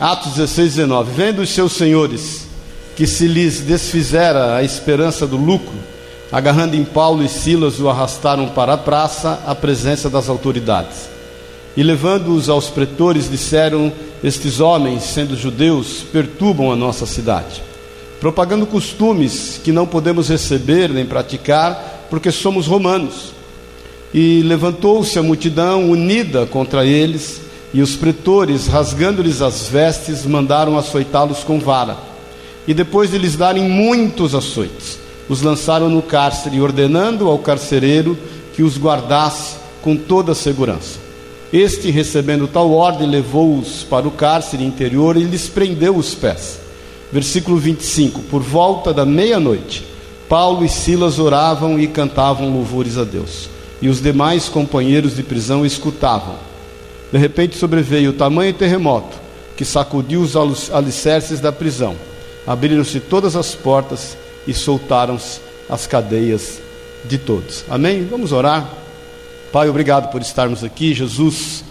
Atos 16, 19. Vendo os seus senhores que se lhes desfizera a esperança do lucro, agarrando em Paulo e Silas, o arrastaram para a praça, à presença das autoridades. E levando-os aos pretores, disseram: Estes homens, sendo judeus, perturbam a nossa cidade, propagando costumes que não podemos receber nem praticar, porque somos romanos. E levantou-se a multidão unida contra eles, e os pretores, rasgando-lhes as vestes, mandaram açoitá-los com vara. E depois de lhes darem muitos açoites, os lançaram no cárcere, ordenando ao carcereiro que os guardasse com toda a segurança. Este, recebendo tal ordem, levou-os para o cárcere interior e lhes prendeu os pés. Versículo 25: Por volta da meia-noite, Paulo e Silas oravam e cantavam louvores a Deus, e os demais companheiros de prisão escutavam. De repente sobreveio o tamanho terremoto que sacudiu os alicerces da prisão. Abriram-se todas as portas e soltaram-se as cadeias de todos. Amém? Vamos orar. Pai, obrigado por estarmos aqui. Jesus,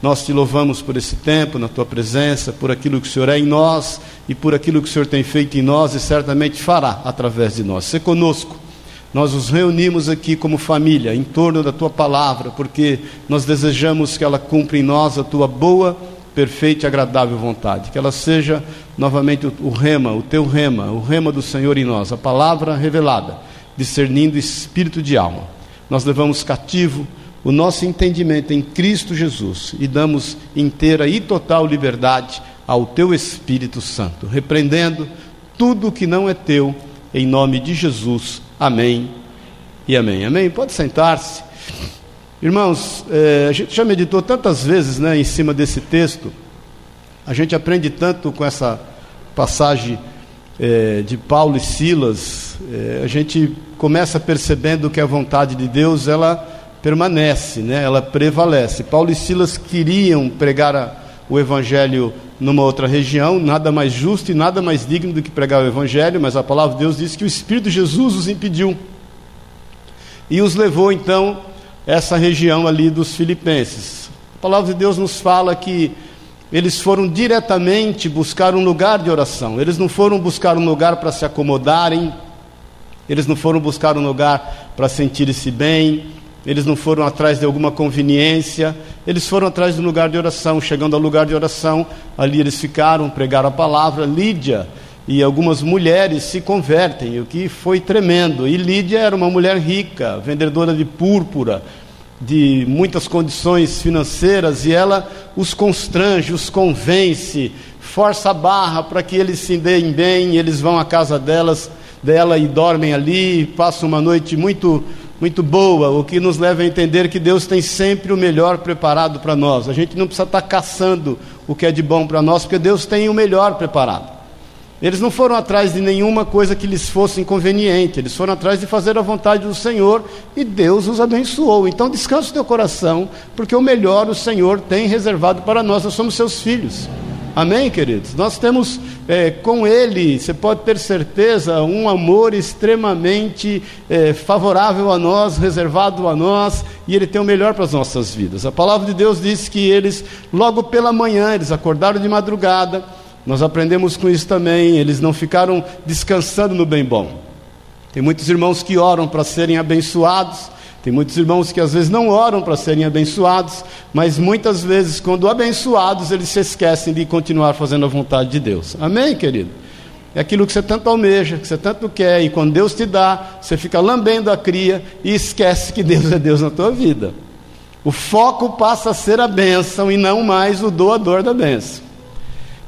nós te louvamos por esse tempo, na tua presença, por aquilo que o Senhor é em nós e por aquilo que o Senhor tem feito em nós e certamente fará através de nós. Se conosco. Nós nos reunimos aqui como família em torno da tua palavra, porque nós desejamos que ela cumpra em nós a tua boa, perfeita e agradável vontade. Que ela seja novamente o, rema, o teu rema, o rema do Senhor em nós, a palavra revelada, discernindo espírito de alma. Nós levamos cativo o nosso entendimento em Cristo Jesus e damos inteira e total liberdade ao teu Espírito Santo, repreendendo tudo que não é teu, em nome de Jesus. Amém e amém. Amém? Pode sentar-se. Irmãos, é, a gente já meditou tantas vezes né, em cima desse texto, a gente aprende tanto com essa passagem é, de Paulo e Silas, é, a gente começa percebendo que a vontade de Deus ela permanece, né, ela prevalece. Paulo e Silas queriam pregar a, o Evangelho numa outra região, nada mais justo e nada mais digno do que pregar o Evangelho, mas a palavra de Deus diz que o Espírito de Jesus os impediu e os levou então essa região ali dos filipenses. A palavra de Deus nos fala que eles foram diretamente buscar um lugar de oração. Eles não foram buscar um lugar para se acomodarem, eles não foram buscar um lugar para sentirem-se bem, eles não foram atrás de alguma conveniência, eles foram atrás um lugar de oração. Chegando ao lugar de oração, ali eles ficaram, pregaram a palavra. Lídia e algumas mulheres se convertem, o que foi tremendo. E Lídia era uma mulher rica, vendedora de púrpura, de muitas condições financeiras, e ela os constrange, os convence, força a barra para que eles se deem bem, eles vão à casa delas, dela e dormem ali, passam uma noite muito muito boa, o que nos leva a entender que Deus tem sempre o melhor preparado para nós. A gente não precisa estar caçando o que é de bom para nós, porque Deus tem o melhor preparado. Eles não foram atrás de nenhuma coisa que lhes fosse inconveniente, eles foram atrás de fazer a vontade do Senhor e Deus os abençoou. Então descansa o teu coração, porque o melhor o Senhor tem reservado para nós, nós somos seus filhos. Amém, queridos? Nós temos é, com Ele, você pode ter certeza, um amor extremamente é, favorável a nós, reservado a nós, e Ele tem o melhor para as nossas vidas. A palavra de Deus diz que eles, logo pela manhã, eles acordaram de madrugada nós aprendemos com isso também, eles não ficaram descansando no bem bom. Tem muitos irmãos que oram para serem abençoados, tem muitos irmãos que às vezes não oram para serem abençoados, mas muitas vezes, quando abençoados, eles se esquecem de continuar fazendo a vontade de Deus. Amém, querido? É aquilo que você tanto almeja, que você tanto quer, e quando Deus te dá, você fica lambendo a cria e esquece que Deus é Deus na tua vida. O foco passa a ser a bênção e não mais o doador da bênção.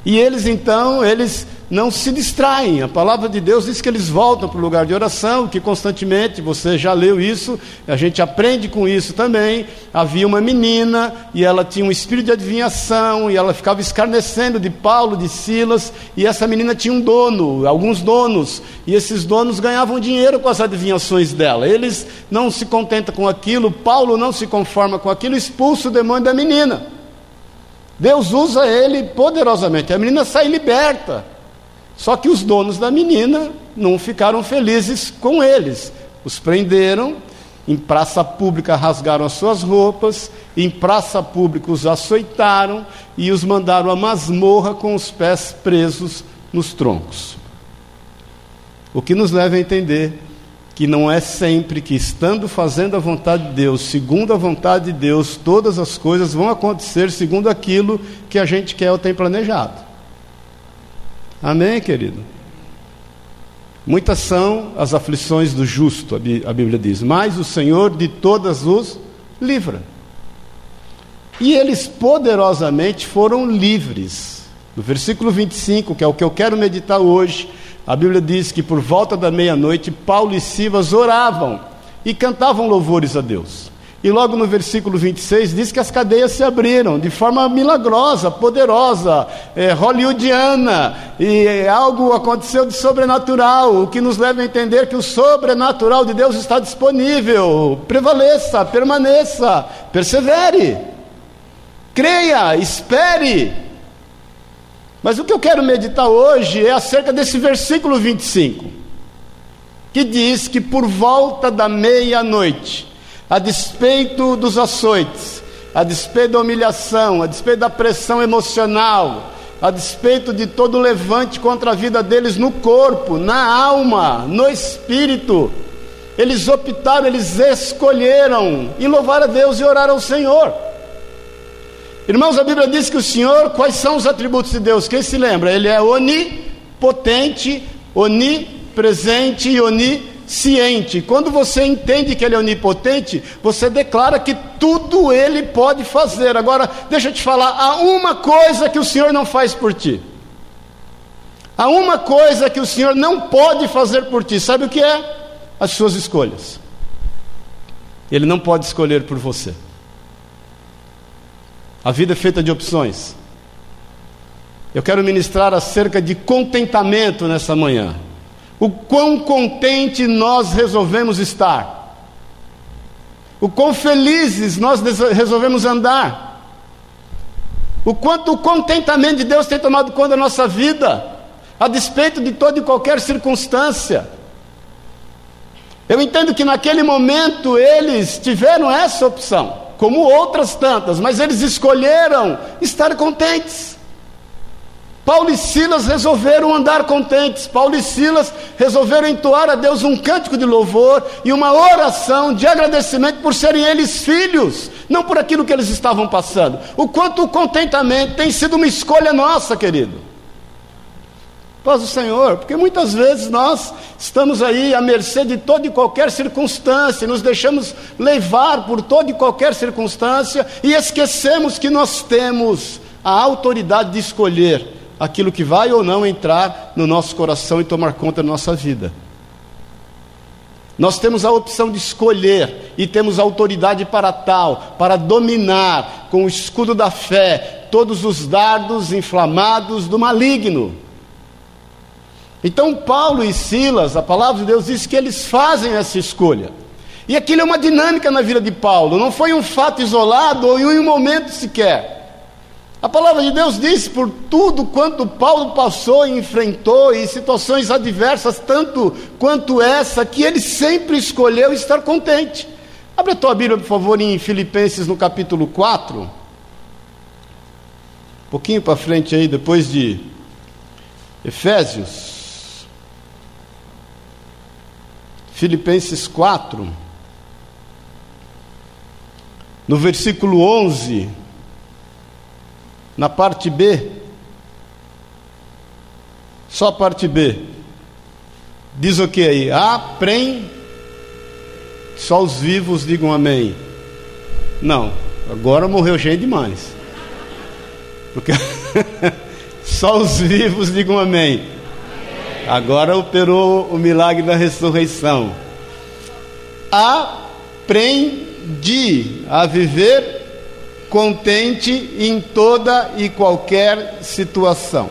E eles então, eles não se distraem. A palavra de Deus diz que eles voltam para o lugar de oração, que constantemente, você já leu isso, a gente aprende com isso também. Havia uma menina e ela tinha um espírito de adivinhação e ela ficava escarnecendo de Paulo, de Silas, e essa menina tinha um dono, alguns donos, e esses donos ganhavam dinheiro com as adivinhações dela. Eles não se contentam com aquilo, Paulo não se conforma com aquilo, expulsa o demônio da menina. Deus usa ele poderosamente. A menina sai liberta. Só que os donos da menina não ficaram felizes com eles. Os prenderam em praça pública rasgaram as suas roupas, em praça pública os açoitaram e os mandaram à masmorra com os pés presos nos troncos. O que nos leva a entender que não é sempre que, estando fazendo a vontade de Deus, segundo a vontade de Deus, todas as coisas vão acontecer segundo aquilo que a gente quer ou tem planejado. Amém, querido? Muitas são as aflições do justo, a Bíblia diz, mas o Senhor de todas os livra. E eles poderosamente foram livres. No versículo 25, que é o que eu quero meditar hoje, a Bíblia diz que por volta da meia-noite, Paulo e Silas oravam e cantavam louvores a Deus. E logo no versículo 26 diz que as cadeias se abriram de forma milagrosa, poderosa, é, hollywoodiana, e algo aconteceu de sobrenatural, o que nos leva a entender que o sobrenatural de Deus está disponível. Prevaleça, permaneça, persevere, creia, espere. Mas o que eu quero meditar hoje é acerca desse versículo 25, que diz que por volta da meia-noite, a despeito dos açoites, a despeito da humilhação, a despeito da pressão emocional, a despeito de todo o levante contra a vida deles no corpo, na alma, no espírito, eles optaram, eles escolheram em louvar a Deus e orar ao Senhor. Irmãos, a Bíblia diz que o Senhor, quais são os atributos de Deus? Quem se lembra? Ele é onipotente, onipresente e onisciente ciente. Quando você entende que Ele é onipotente, você declara que tudo Ele pode fazer. Agora, deixa eu te falar: há uma coisa que o Senhor não faz por ti. Há uma coisa que o Senhor não pode fazer por ti. Sabe o que é? As suas escolhas. Ele não pode escolher por você. A vida é feita de opções. Eu quero ministrar acerca de contentamento nessa manhã o quão contente nós resolvemos estar, o quão felizes nós resolvemos andar, o quanto o contentamento de Deus tem tomado conta da nossa vida, a despeito de toda e qualquer circunstância. Eu entendo que naquele momento eles tiveram essa opção, como outras tantas, mas eles escolheram estar contentes. Paulo e Silas resolveram andar contentes. Paulo e Silas resolveram entoar a Deus um cântico de louvor e uma oração de agradecimento por serem eles filhos, não por aquilo que eles estavam passando. O quanto o contentamento tem sido uma escolha nossa, querido. Paz o Senhor, porque muitas vezes nós estamos aí à mercê de toda e qualquer circunstância, nos deixamos levar por toda e qualquer circunstância e esquecemos que nós temos a autoridade de escolher aquilo que vai ou não entrar no nosso coração e tomar conta da nossa vida. Nós temos a opção de escolher e temos autoridade para tal, para dominar com o escudo da fé todos os dardos inflamados do maligno. Então, Paulo e Silas, a palavra de Deus diz que eles fazem essa escolha. E aquilo é uma dinâmica na vida de Paulo, não foi um fato isolado ou em um momento sequer. A palavra de Deus diz por tudo quanto Paulo passou e enfrentou, em situações adversas, tanto quanto essa, que ele sempre escolheu estar contente. Abre a tua Bíblia, por favor, em Filipenses no capítulo 4. Um pouquinho para frente aí, depois de Efésios. Filipenses 4. No versículo 11 na parte B, só a parte B, diz o que aí? Aprem, só os vivos digam amém. Não, agora morreu gente demais. Porque só os vivos digam amém. Agora operou o milagre da ressurreição. Aprendi a viver contente em toda e qualquer situação.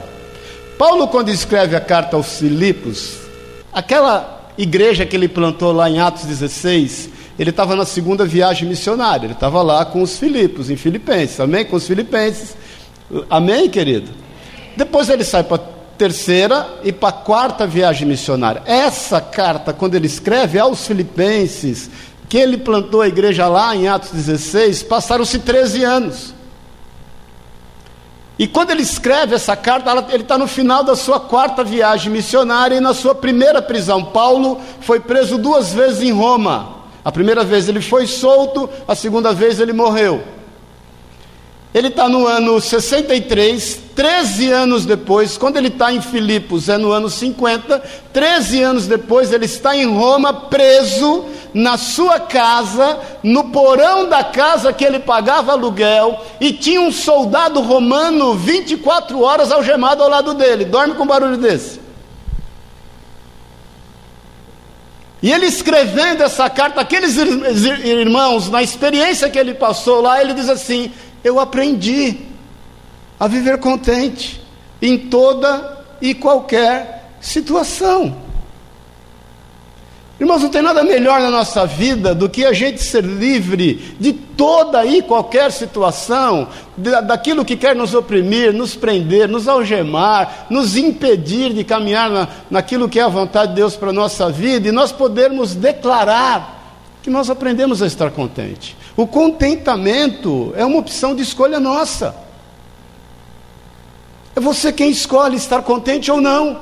Paulo, quando escreve a carta aos Filipos, aquela igreja que ele plantou lá em Atos 16, ele estava na segunda viagem missionária, ele estava lá com os Filipos, em Filipenses, amém? Com os Filipenses, amém, querido? Depois ele sai para a terceira e para a quarta viagem missionária. Essa carta, quando ele escreve aos Filipenses, que ele plantou a igreja lá em Atos 16, passaram-se 13 anos. E quando ele escreve essa carta, ele está no final da sua quarta viagem missionária e na sua primeira prisão. Paulo foi preso duas vezes em Roma. A primeira vez ele foi solto, a segunda vez ele morreu. Ele está no ano 63, 13 anos depois, quando ele está em Filipos, é no ano 50, 13 anos depois, ele está em Roma, preso na sua casa, no porão da casa que ele pagava aluguel, e tinha um soldado romano 24 horas algemado ao lado dele. Dorme com um barulho desse. E ele escrevendo essa carta, aqueles irmãos, na experiência que ele passou lá, ele diz assim: Eu aprendi a viver contente em toda e qualquer situação. Irmãos, não tem nada melhor na nossa vida do que a gente ser livre de toda e qualquer situação, daquilo que quer nos oprimir, nos prender, nos algemar, nos impedir de caminhar na, naquilo que é a vontade de Deus para a nossa vida, e nós podermos declarar que nós aprendemos a estar contente. O contentamento é uma opção de escolha nossa. É você quem escolhe estar contente ou não.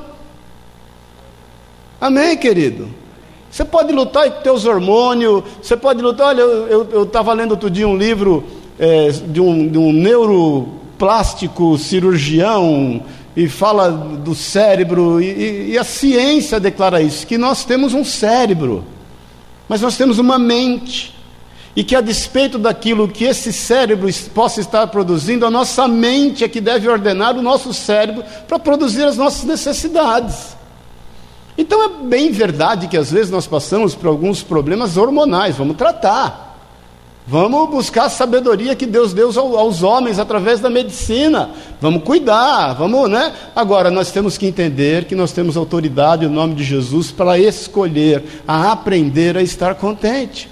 Amém, querido? Você pode lutar com teus hormônios, você pode lutar. Olha, eu estava lendo outro dia um livro é, de, um, de um neuroplástico cirurgião e fala do cérebro, e, e a ciência declara isso, que nós temos um cérebro, mas nós temos uma mente. E que a despeito daquilo que esse cérebro possa estar produzindo, a nossa mente é que deve ordenar o nosso cérebro para produzir as nossas necessidades. Então é bem verdade que às vezes nós passamos por alguns problemas hormonais, vamos tratar. Vamos buscar a sabedoria que Deus deu aos homens através da medicina. Vamos cuidar, vamos, né? Agora nós temos que entender que nós temos autoridade no nome de Jesus para escolher, a aprender a estar contente.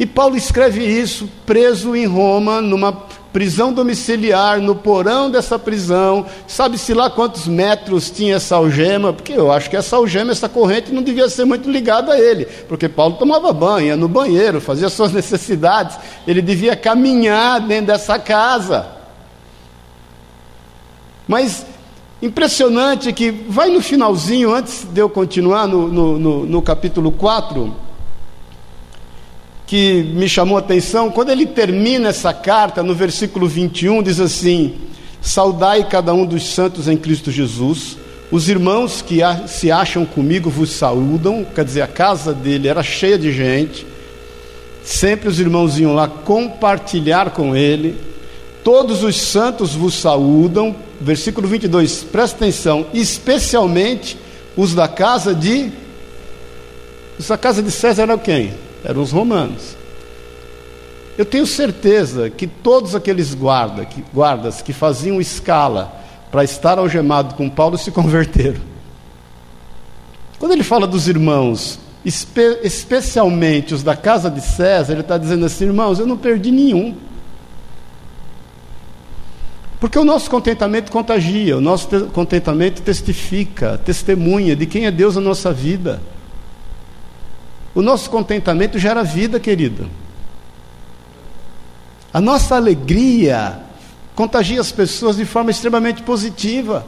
E Paulo escreve isso preso em Roma, numa prisão domiciliar, no porão dessa prisão, sabe-se lá quantos metros tinha essa algema, porque eu acho que essa algema, essa corrente não devia ser muito ligada a ele, porque Paulo tomava banho, ia no banheiro, fazia suas necessidades, ele devia caminhar dentro dessa casa. Mas impressionante que, vai no finalzinho, antes de eu continuar no, no, no, no capítulo 4, que me chamou a atenção, quando ele termina essa carta, no versículo 21, diz assim: Saudai cada um dos santos em Cristo Jesus. Os irmãos que se acham comigo vos saúdam, quer dizer, a casa dele era cheia de gente. Sempre os irmãos iam lá compartilhar com ele. Todos os santos vos saúdam. Versículo 22, presta atenção, especialmente os da casa de. Os da casa de César eram quem? Eram os romanos. Eu tenho certeza que todos aqueles guarda, que, guardas que faziam escala para estar algemado com Paulo se converteram. Quando ele fala dos irmãos, espe especialmente os da casa de César, ele está dizendo assim: irmãos, eu não perdi nenhum. Porque o nosso contentamento contagia, o nosso contentamento testifica, testemunha de quem é Deus na nossa vida. O nosso contentamento gera vida, querido. A nossa alegria contagia as pessoas de forma extremamente positiva.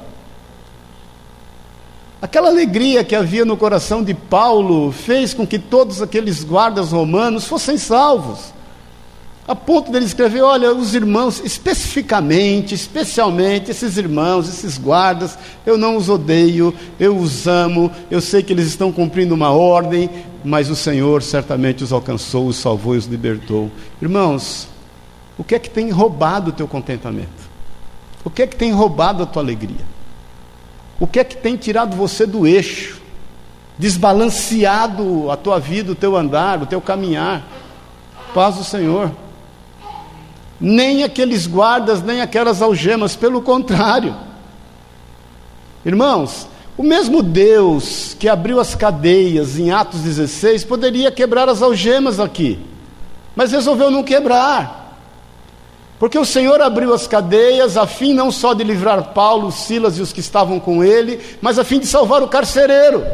Aquela alegria que havia no coração de Paulo fez com que todos aqueles guardas romanos fossem salvos a ponto dele escrever: olha, os irmãos, especificamente, especialmente esses irmãos, esses guardas, eu não os odeio, eu os amo, eu sei que eles estão cumprindo uma ordem, mas o Senhor certamente os alcançou, os salvou e os libertou. Irmãos, o que é que tem roubado o teu contentamento? O que é que tem roubado a tua alegria? O que é que tem tirado você do eixo? Desbalanceado a tua vida, o teu andar, o teu caminhar? Paz do Senhor nem aqueles guardas, nem aquelas algemas, pelo contrário. Irmãos, o mesmo Deus que abriu as cadeias em Atos 16 poderia quebrar as algemas aqui, mas resolveu não quebrar. Porque o Senhor abriu as cadeias a fim não só de livrar Paulo, Silas e os que estavam com ele, mas a fim de salvar o carcereiro.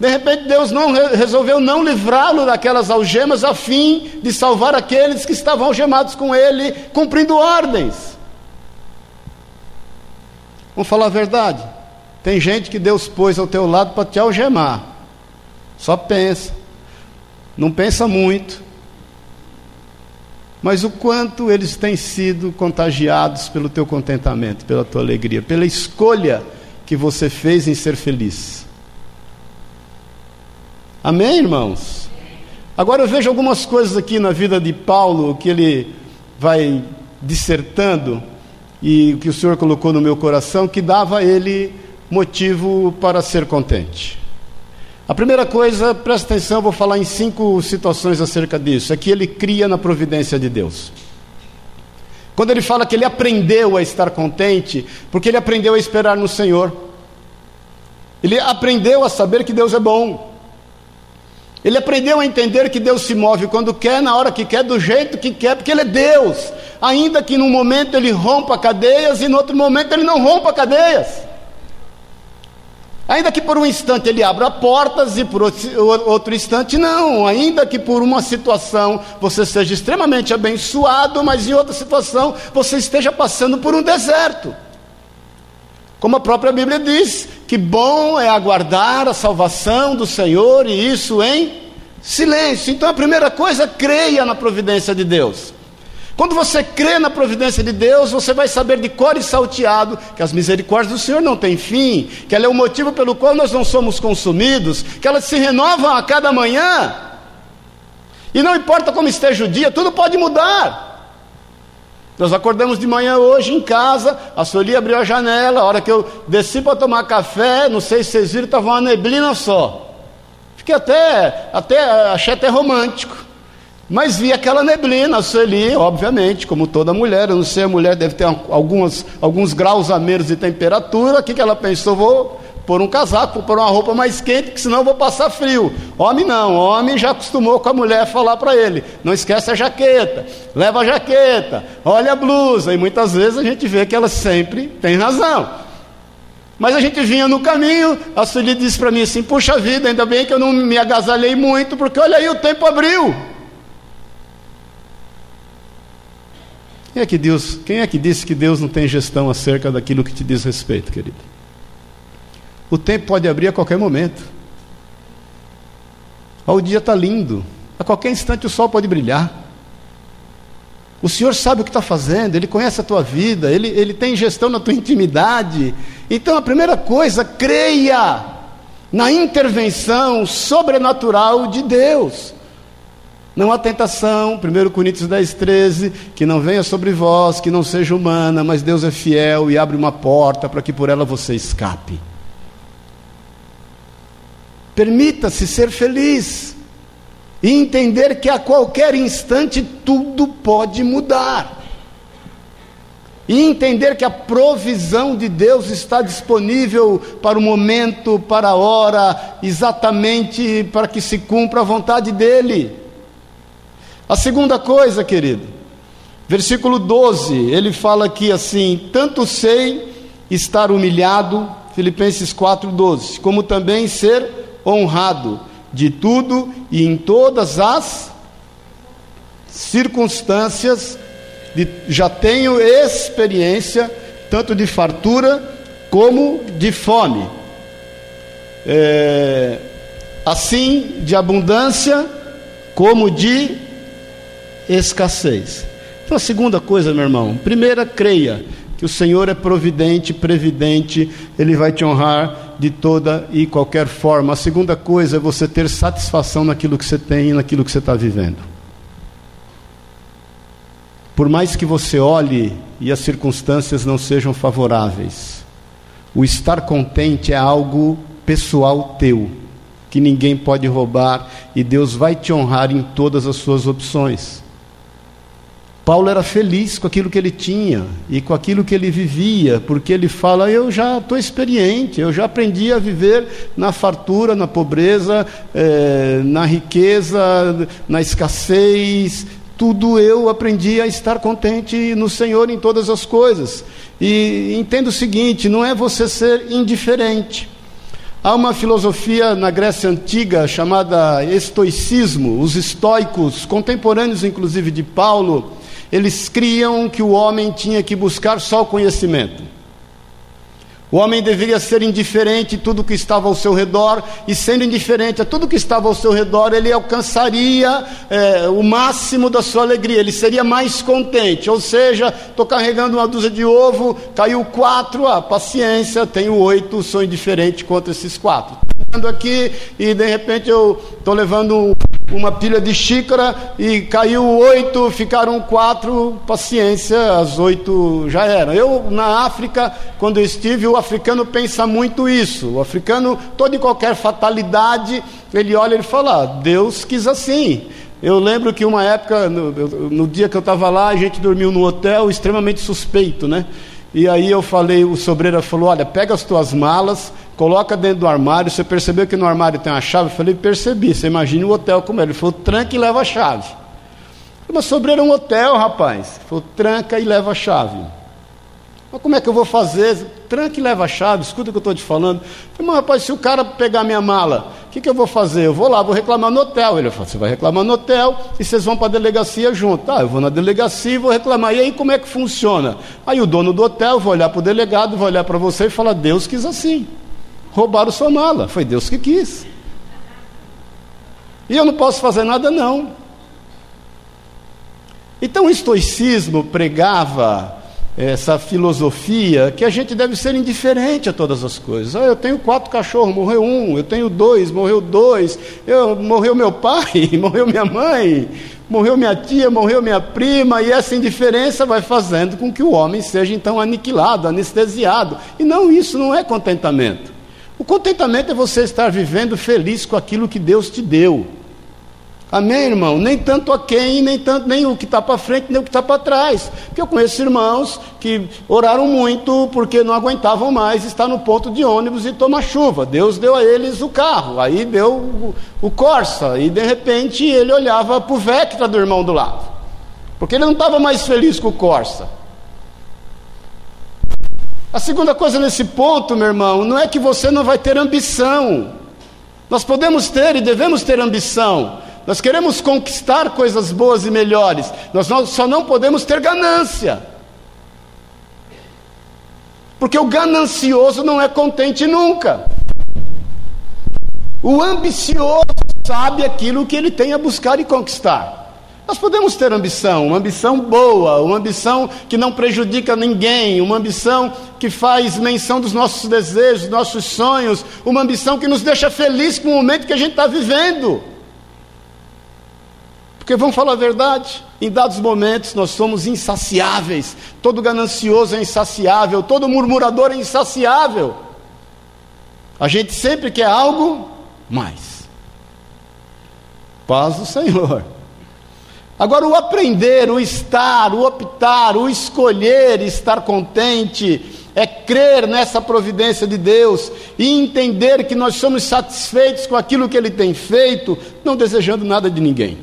De repente Deus não resolveu não livrá-lo daquelas algemas a fim de salvar aqueles que estavam algemados com ele, cumprindo ordens. Vamos falar a verdade. Tem gente que Deus pôs ao teu lado para te algemar. Só pensa. Não pensa muito. Mas o quanto eles têm sido contagiados pelo teu contentamento, pela tua alegria, pela escolha que você fez em ser feliz. Amém, irmãos? Agora eu vejo algumas coisas aqui na vida de Paulo que ele vai dissertando e que o Senhor colocou no meu coração que dava a ele motivo para ser contente. A primeira coisa, presta atenção, vou falar em cinco situações acerca disso. É que ele cria na providência de Deus. Quando ele fala que ele aprendeu a estar contente, porque ele aprendeu a esperar no Senhor. Ele aprendeu a saber que Deus é bom. Ele aprendeu a entender que Deus se move quando quer, na hora que quer, do jeito que quer, porque Ele é Deus. Ainda que num momento ele rompa cadeias e no outro momento ele não rompa cadeias. Ainda que por um instante ele abra portas e por outro instante não. Ainda que por uma situação você seja extremamente abençoado, mas em outra situação você esteja passando por um deserto. Como a própria Bíblia diz, que bom é aguardar a salvação do Senhor e isso em silêncio. Então a primeira coisa, creia na providência de Deus. Quando você crê na providência de Deus, você vai saber de cor e salteado que as misericórdias do Senhor não têm fim, que ela é o motivo pelo qual nós não somos consumidos, que elas se renovam a cada manhã. E não importa como esteja o dia, tudo pode mudar. Nós acordamos de manhã hoje em casa, a Sueli abriu a janela, a hora que eu desci para tomar café, não sei se vocês viram, estava uma neblina só. Fiquei até, até achei até romântico. Mas vi aquela neblina, a Sueli, obviamente, como toda mulher, eu não sei, a mulher deve ter algumas, alguns graus a menos de temperatura, o que, que ela pensou? Vou pôr um casaco, vou pôr uma roupa mais quente, que senão vou passar frio. Homem não, homem já acostumou com a mulher falar para ele, não esquece a jaqueta, leva a jaqueta, olha a blusa, e muitas vezes a gente vê que ela sempre tem razão. Mas a gente vinha no caminho, a Sueli disse para mim assim, puxa vida, ainda bem que eu não me agasalhei muito, porque olha aí, o tempo abriu. Quem é que Deus, quem é que disse que Deus não tem gestão acerca daquilo que te diz respeito, querido? O tempo pode abrir a qualquer momento. O dia está lindo. A qualquer instante o sol pode brilhar. O Senhor sabe o que está fazendo, Ele conhece a tua vida, Ele, Ele tem gestão na tua intimidade. Então a primeira coisa, creia na intervenção sobrenatural de Deus. Não há tentação, 1 Coríntios 10, 13, que não venha sobre vós, que não seja humana, mas Deus é fiel e abre uma porta para que por ela você escape. Permita-se ser feliz e entender que a qualquer instante tudo pode mudar. E entender que a provisão de Deus está disponível para o momento, para a hora, exatamente para que se cumpra a vontade dEle. A segunda coisa, querido, versículo 12, ele fala aqui assim: Tanto sei estar humilhado, Filipenses 4,12, como também ser honrado de tudo e em todas as circunstâncias, de, já tenho experiência tanto de fartura como de fome. É, assim de abundância como de escassez. Então, a segunda coisa, meu irmão, primeira, creia que o Senhor é providente, previdente, Ele vai te honrar de toda e qualquer forma. A segunda coisa é você ter satisfação naquilo que você tem e naquilo que você está vivendo. Por mais que você olhe e as circunstâncias não sejam favoráveis, o estar contente é algo pessoal teu, que ninguém pode roubar e Deus vai te honrar em todas as suas opções. Paulo era feliz com aquilo que ele tinha e com aquilo que ele vivia, porque ele fala: Eu já estou experiente, eu já aprendi a viver na fartura, na pobreza, eh, na riqueza, na escassez, tudo eu aprendi a estar contente no Senhor em todas as coisas. E entenda o seguinte: não é você ser indiferente. Há uma filosofia na Grécia Antiga chamada estoicismo. Os estoicos, contemporâneos inclusive de Paulo, eles criam que o homem tinha que buscar só o conhecimento. O homem deveria ser indiferente a tudo que estava ao seu redor, e sendo indiferente a tudo que estava ao seu redor, ele alcançaria é, o máximo da sua alegria, ele seria mais contente. Ou seja, estou carregando uma dúzia de ovo, caiu quatro, ah, paciência, tenho oito, sou indiferente contra esses quatro. Estou aqui e de repente eu estou levando uma pilha de xícara e caiu oito, ficaram quatro, paciência, as oito já eram. Eu, na África, quando eu estive, o africano pensa muito isso. O africano, toda e qualquer fatalidade, ele olha e fala: Deus quis assim. Eu lembro que uma época, no, no dia que eu estava lá, a gente dormiu num hotel extremamente suspeito, né? E aí eu falei, o sobreira falou: Olha, pega as tuas malas, coloca dentro do armário. Você percebeu que no armário tem uma chave? Eu falei: Percebi. Você imagina o hotel como é. Ele falou: Tranca e leva a chave. Mas sobreira um hotel, rapaz. Ele falou: Tranca e leva a chave. Mas como é que eu vou fazer? Tranca e leva a chave, escuta o que eu estou te falando. Eu falei, mas rapaz, se o cara pegar minha mala, o que, que eu vou fazer? Eu vou lá, vou reclamar no hotel. Ele falou, você vai reclamar no hotel e vocês vão para a delegacia junto. Tá, eu vou na delegacia e vou reclamar. E aí como é que funciona? Aí o dono do hotel vai olhar para o delegado, vai olhar para você e falar, Deus quis assim. Roubaram sua mala, foi Deus que quis. E eu não posso fazer nada não. Então o estoicismo pregava essa filosofia que a gente deve ser indiferente a todas as coisas. Ah, eu tenho quatro cachorros, morreu um. Eu tenho dois, morreu dois. Eu, morreu meu pai, morreu minha mãe, morreu minha tia, morreu minha prima. E essa indiferença vai fazendo com que o homem seja então aniquilado, anestesiado. E não, isso não é contentamento. O contentamento é você estar vivendo feliz com aquilo que Deus te deu. Amém, irmão? Nem tanto a quem, nem tanto nem o que está para frente, nem o que está para trás. Porque eu conheço irmãos que oraram muito porque não aguentavam mais estar no ponto de ônibus e tomar chuva. Deus deu a eles o carro, aí deu o, o Corsa, e de repente ele olhava para o Vectra do irmão do lado. Porque ele não estava mais feliz com o Corsa. A segunda coisa nesse ponto, meu irmão, não é que você não vai ter ambição. Nós podemos ter e devemos ter ambição, nós queremos conquistar coisas boas e melhores, nós só não podemos ter ganância. Porque o ganancioso não é contente nunca. O ambicioso sabe aquilo que ele tem a buscar e conquistar. Nós podemos ter ambição, uma ambição boa, uma ambição que não prejudica ninguém, uma ambição que faz menção dos nossos desejos, dos nossos sonhos, uma ambição que nos deixa feliz com o momento que a gente está vivendo. Porque vamos falar a verdade, em dados momentos nós somos insaciáveis, todo ganancioso é insaciável, todo murmurador é insaciável. A gente sempre quer algo mais. Paz do Senhor. Agora, o aprender, o estar, o optar, o escolher estar contente, é crer nessa providência de Deus e entender que nós somos satisfeitos com aquilo que Ele tem feito, não desejando nada de ninguém.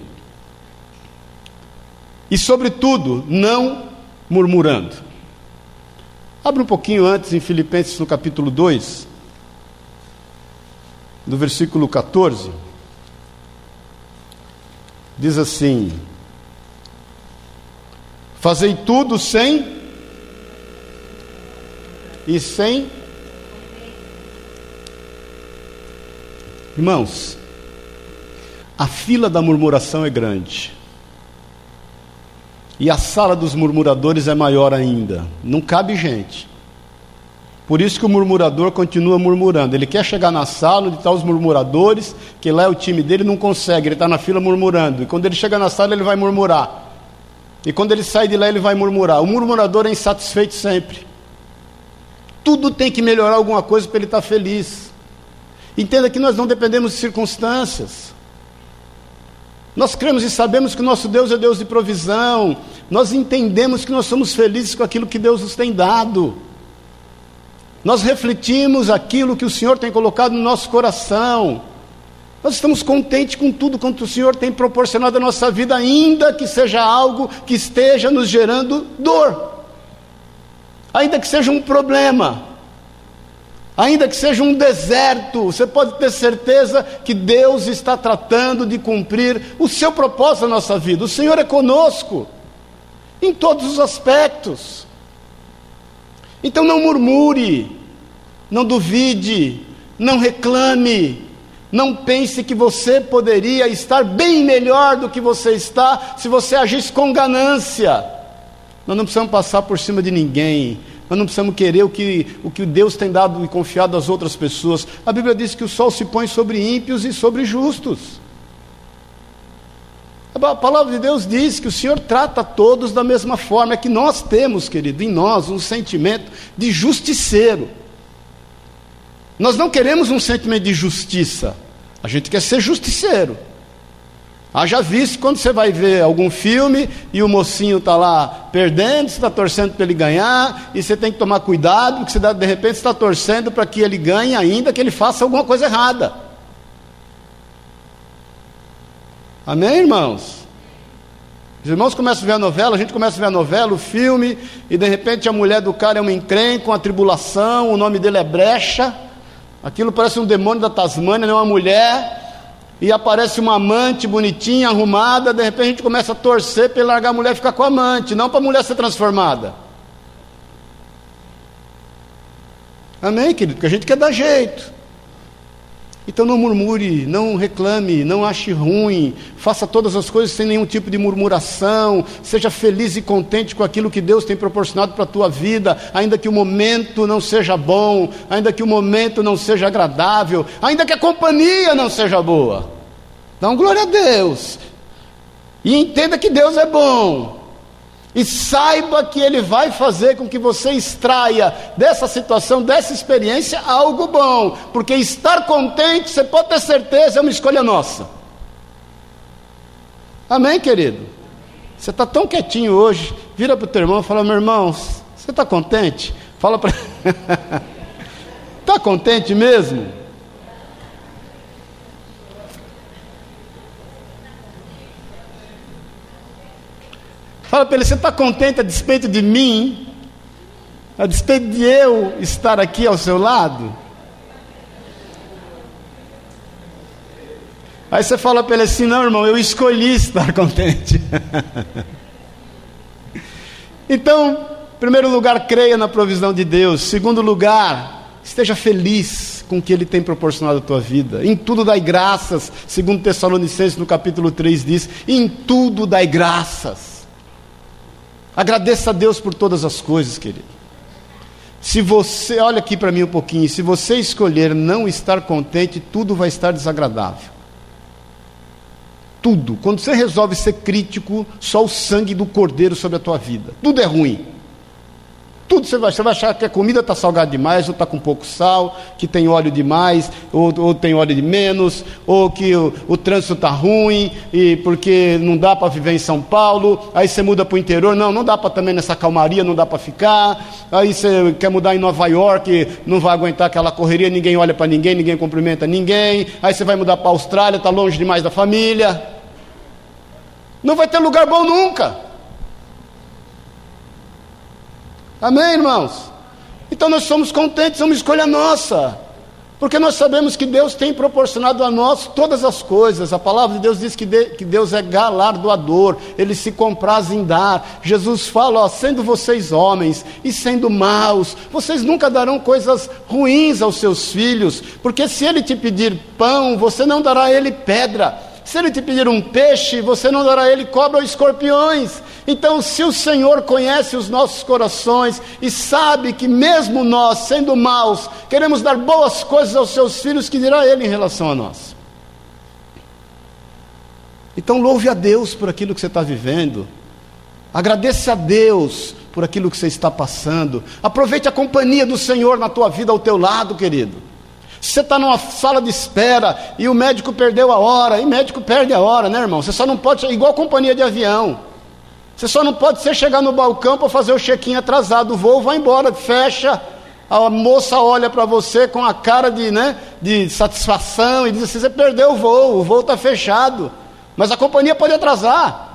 E, sobretudo, não murmurando. Abre um pouquinho antes em Filipenses no capítulo 2, no versículo 14. Diz assim: Fazei tudo sem e sem Irmãos, a fila da murmuração é grande. E a sala dos murmuradores é maior ainda. Não cabe gente. Por isso que o murmurador continua murmurando. Ele quer chegar na sala onde estão os murmuradores, que lá é o time dele, não consegue, ele está na fila murmurando. E quando ele chega na sala, ele vai murmurar. E quando ele sai de lá, ele vai murmurar. O murmurador é insatisfeito sempre. Tudo tem que melhorar alguma coisa para ele estar feliz. Entenda que nós não dependemos de circunstâncias. Nós cremos e sabemos que o nosso Deus é Deus de provisão. Nós entendemos que nós somos felizes com aquilo que Deus nos tem dado. Nós refletimos aquilo que o Senhor tem colocado no nosso coração. Nós estamos contentes com tudo quanto o Senhor tem proporcionado à nossa vida, ainda que seja algo que esteja nos gerando dor, ainda que seja um problema. Ainda que seja um deserto, você pode ter certeza que Deus está tratando de cumprir o seu propósito na nossa vida. O Senhor é conosco, em todos os aspectos. Então não murmure, não duvide, não reclame, não pense que você poderia estar bem melhor do que você está se você agisse com ganância. Nós não precisamos passar por cima de ninguém. Nós não precisamos querer o que, o que Deus tem dado e confiado às outras pessoas. A Bíblia diz que o sol se põe sobre ímpios e sobre justos. A palavra de Deus diz que o Senhor trata todos da mesma forma. É que nós temos, querido, em nós um sentimento de justiceiro. Nós não queremos um sentimento de justiça. A gente quer ser justiceiro. Haja visto quando você vai ver algum filme e o mocinho está lá perdendo, você está torcendo para ele ganhar, e você tem que tomar cuidado, porque você, de repente está torcendo para que ele ganhe ainda que ele faça alguma coisa errada. Amém, irmãos? Os irmãos começam a ver a novela, a gente começa a ver a novela, o filme, e de repente a mulher do cara é uma encrenca, uma tribulação, o nome dele é brecha, aquilo parece um demônio da Tasmânia, não é uma mulher, e aparece uma amante bonitinha, arrumada, de repente a gente começa a torcer para ele largar a mulher e ficar com a amante, não para a mulher ser transformada. Amém, querido? Porque a gente quer dar jeito. Então não murmure, não reclame, não ache ruim, faça todas as coisas sem nenhum tipo de murmuração, seja feliz e contente com aquilo que Deus tem proporcionado para a tua vida, ainda que o momento não seja bom, ainda que o momento não seja agradável, ainda que a companhia não seja boa. Dá um glória a Deus. E entenda que Deus é bom. E saiba que Ele vai fazer com que você extraia dessa situação, dessa experiência, algo bom. Porque estar contente, você pode ter certeza, é uma escolha nossa. Amém, querido? Você está tão quietinho hoje, vira para o teu irmão e fala: meu irmão, você está contente? Fala para. Está contente mesmo? Fala para ele: você está contente a despeito de mim? A despeito de eu estar aqui ao seu lado? Aí você fala para ele assim: não, irmão, eu escolhi estar contente. então, em primeiro lugar, creia na provisão de Deus. Segundo lugar, esteja feliz com o que Ele tem proporcionado à tua vida. Em tudo dai graças, segundo Tessalonicenses no capítulo 3 diz: em tudo dai graças. Agradeça a Deus por todas as coisas, querido. Se você, olha aqui para mim um pouquinho, se você escolher não estar contente, tudo vai estar desagradável. Tudo. Quando você resolve ser crítico, só o sangue do cordeiro sobre a tua vida. Tudo é ruim. Tudo você vai, você vai achar que a comida está salgada demais, ou está com pouco sal, que tem óleo demais, ou, ou tem óleo de menos, ou que o, o trânsito está ruim, e porque não dá para viver em São Paulo, aí você muda para o interior, não, não dá para também nessa calmaria, não dá para ficar, aí você quer mudar em Nova York, não vai aguentar aquela correria, ninguém olha para ninguém, ninguém cumprimenta ninguém, aí você vai mudar para a Austrália, está longe demais da família. Não vai ter lugar bom nunca. Amém, irmãos? Então nós somos contentes, é uma escolha nossa. Porque nós sabemos que Deus tem proporcionado a nós todas as coisas. A palavra de Deus diz que, de, que Deus é galardoador, Ele se compraz em dar. Jesus fala: ó, sendo vocês homens e sendo maus, vocês nunca darão coisas ruins aos seus filhos, porque se Ele te pedir pão, você não dará a Ele pedra. Se ele te pedir um peixe, você não dará ele cobra ou escorpiões. Então, se o Senhor conhece os nossos corações e sabe que mesmo nós, sendo maus, queremos dar boas coisas aos seus filhos, que dirá ele em relação a nós? Então, louve a Deus por aquilo que você está vivendo. Agradeça a Deus por aquilo que você está passando. Aproveite a companhia do Senhor na tua vida ao teu lado, querido. Você está numa sala de espera e o médico perdeu a hora, e médico perde a hora, né, irmão? Você só não pode, igual companhia de avião. Você só não pode ser chegar no balcão para fazer o check-in atrasado. O voo vai embora, fecha. A moça olha para você com a cara de, né, de satisfação e diz assim: você perdeu o voo, o voo está fechado. Mas a companhia pode atrasar.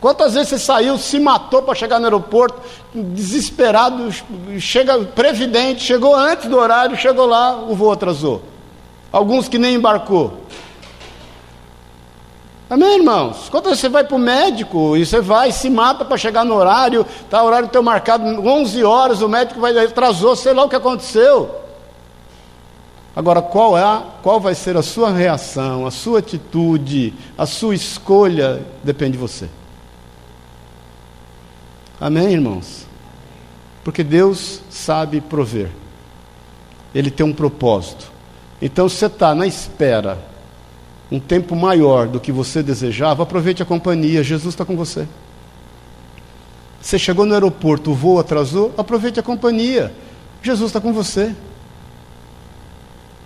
Quantas vezes você saiu, se matou para chegar no aeroporto, desesperado, chega previdente, chegou antes do horário, chegou lá, o voo atrasou. Alguns que nem embarcou. Amém, irmãos? Quando você vai para o médico e você vai, se mata para chegar no horário, tá o horário teu marcado 11 horas, o médico vai atrasou, sei lá o que aconteceu. Agora, qual é, qual vai ser a sua reação, a sua atitude, a sua escolha, depende de você. Amém, irmãos? Porque Deus sabe prover. Ele tem um propósito. Então, se você está na espera um tempo maior do que você desejava, aproveite a companhia, Jesus está com você. Você chegou no aeroporto, o voo atrasou, aproveite a companhia, Jesus está com você.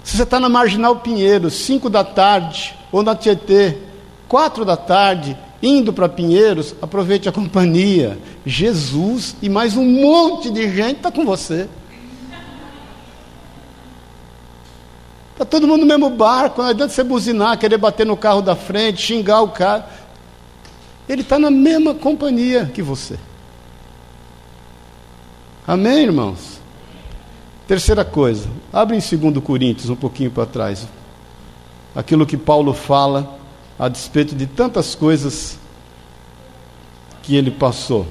Se você está na Marginal Pinheiro, 5 da tarde, ou na Tietê, 4 da tarde, indo para Pinheiros, aproveite a companhia. Jesus e mais um monte de gente está com você. Está todo mundo no mesmo barco, não adianta você buzinar, querer bater no carro da frente, xingar o cara. Ele está na mesma companhia que você. Amém, irmãos? Terceira coisa, abre em 2 Coríntios, um pouquinho para trás. Aquilo que Paulo fala a despeito de tantas coisas que ele passou.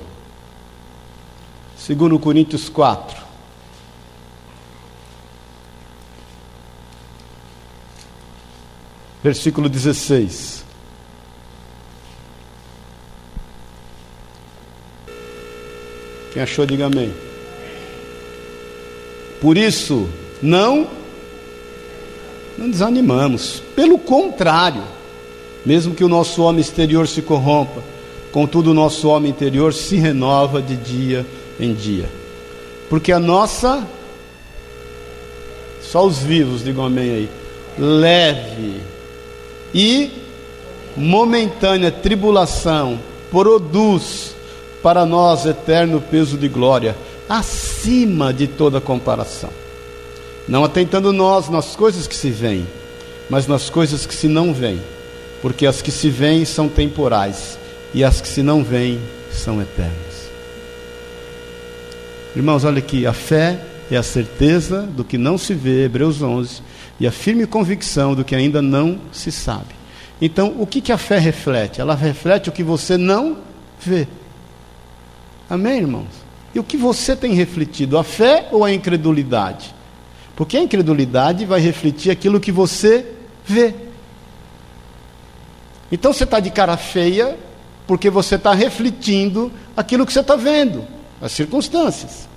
2 Coríntios 4. Versículo 16. Quem achou, diga amém. Por isso, não, não desanimamos. Pelo contrário, mesmo que o nosso homem exterior se corrompa, contudo o nosso homem interior se renova de dia em dia. Porque a nossa, só os vivos, digam amém aí, leve e momentânea tribulação produz para nós eterno peso de glória, acima de toda comparação. Não atentando nós nas coisas que se veem, mas nas coisas que se não veem porque as que se veem são temporais e as que se não veem são eternas. Irmãos, olha aqui, a fé é a certeza do que não se vê, Hebreus 11, e a firme convicção do que ainda não se sabe. Então, o que, que a fé reflete? Ela reflete o que você não vê. Amém, irmãos? E o que você tem refletido, a fé ou a incredulidade? Porque a incredulidade vai refletir aquilo que você vê. Então você está de cara feia, porque você está refletindo aquilo que você está vendo, as circunstâncias.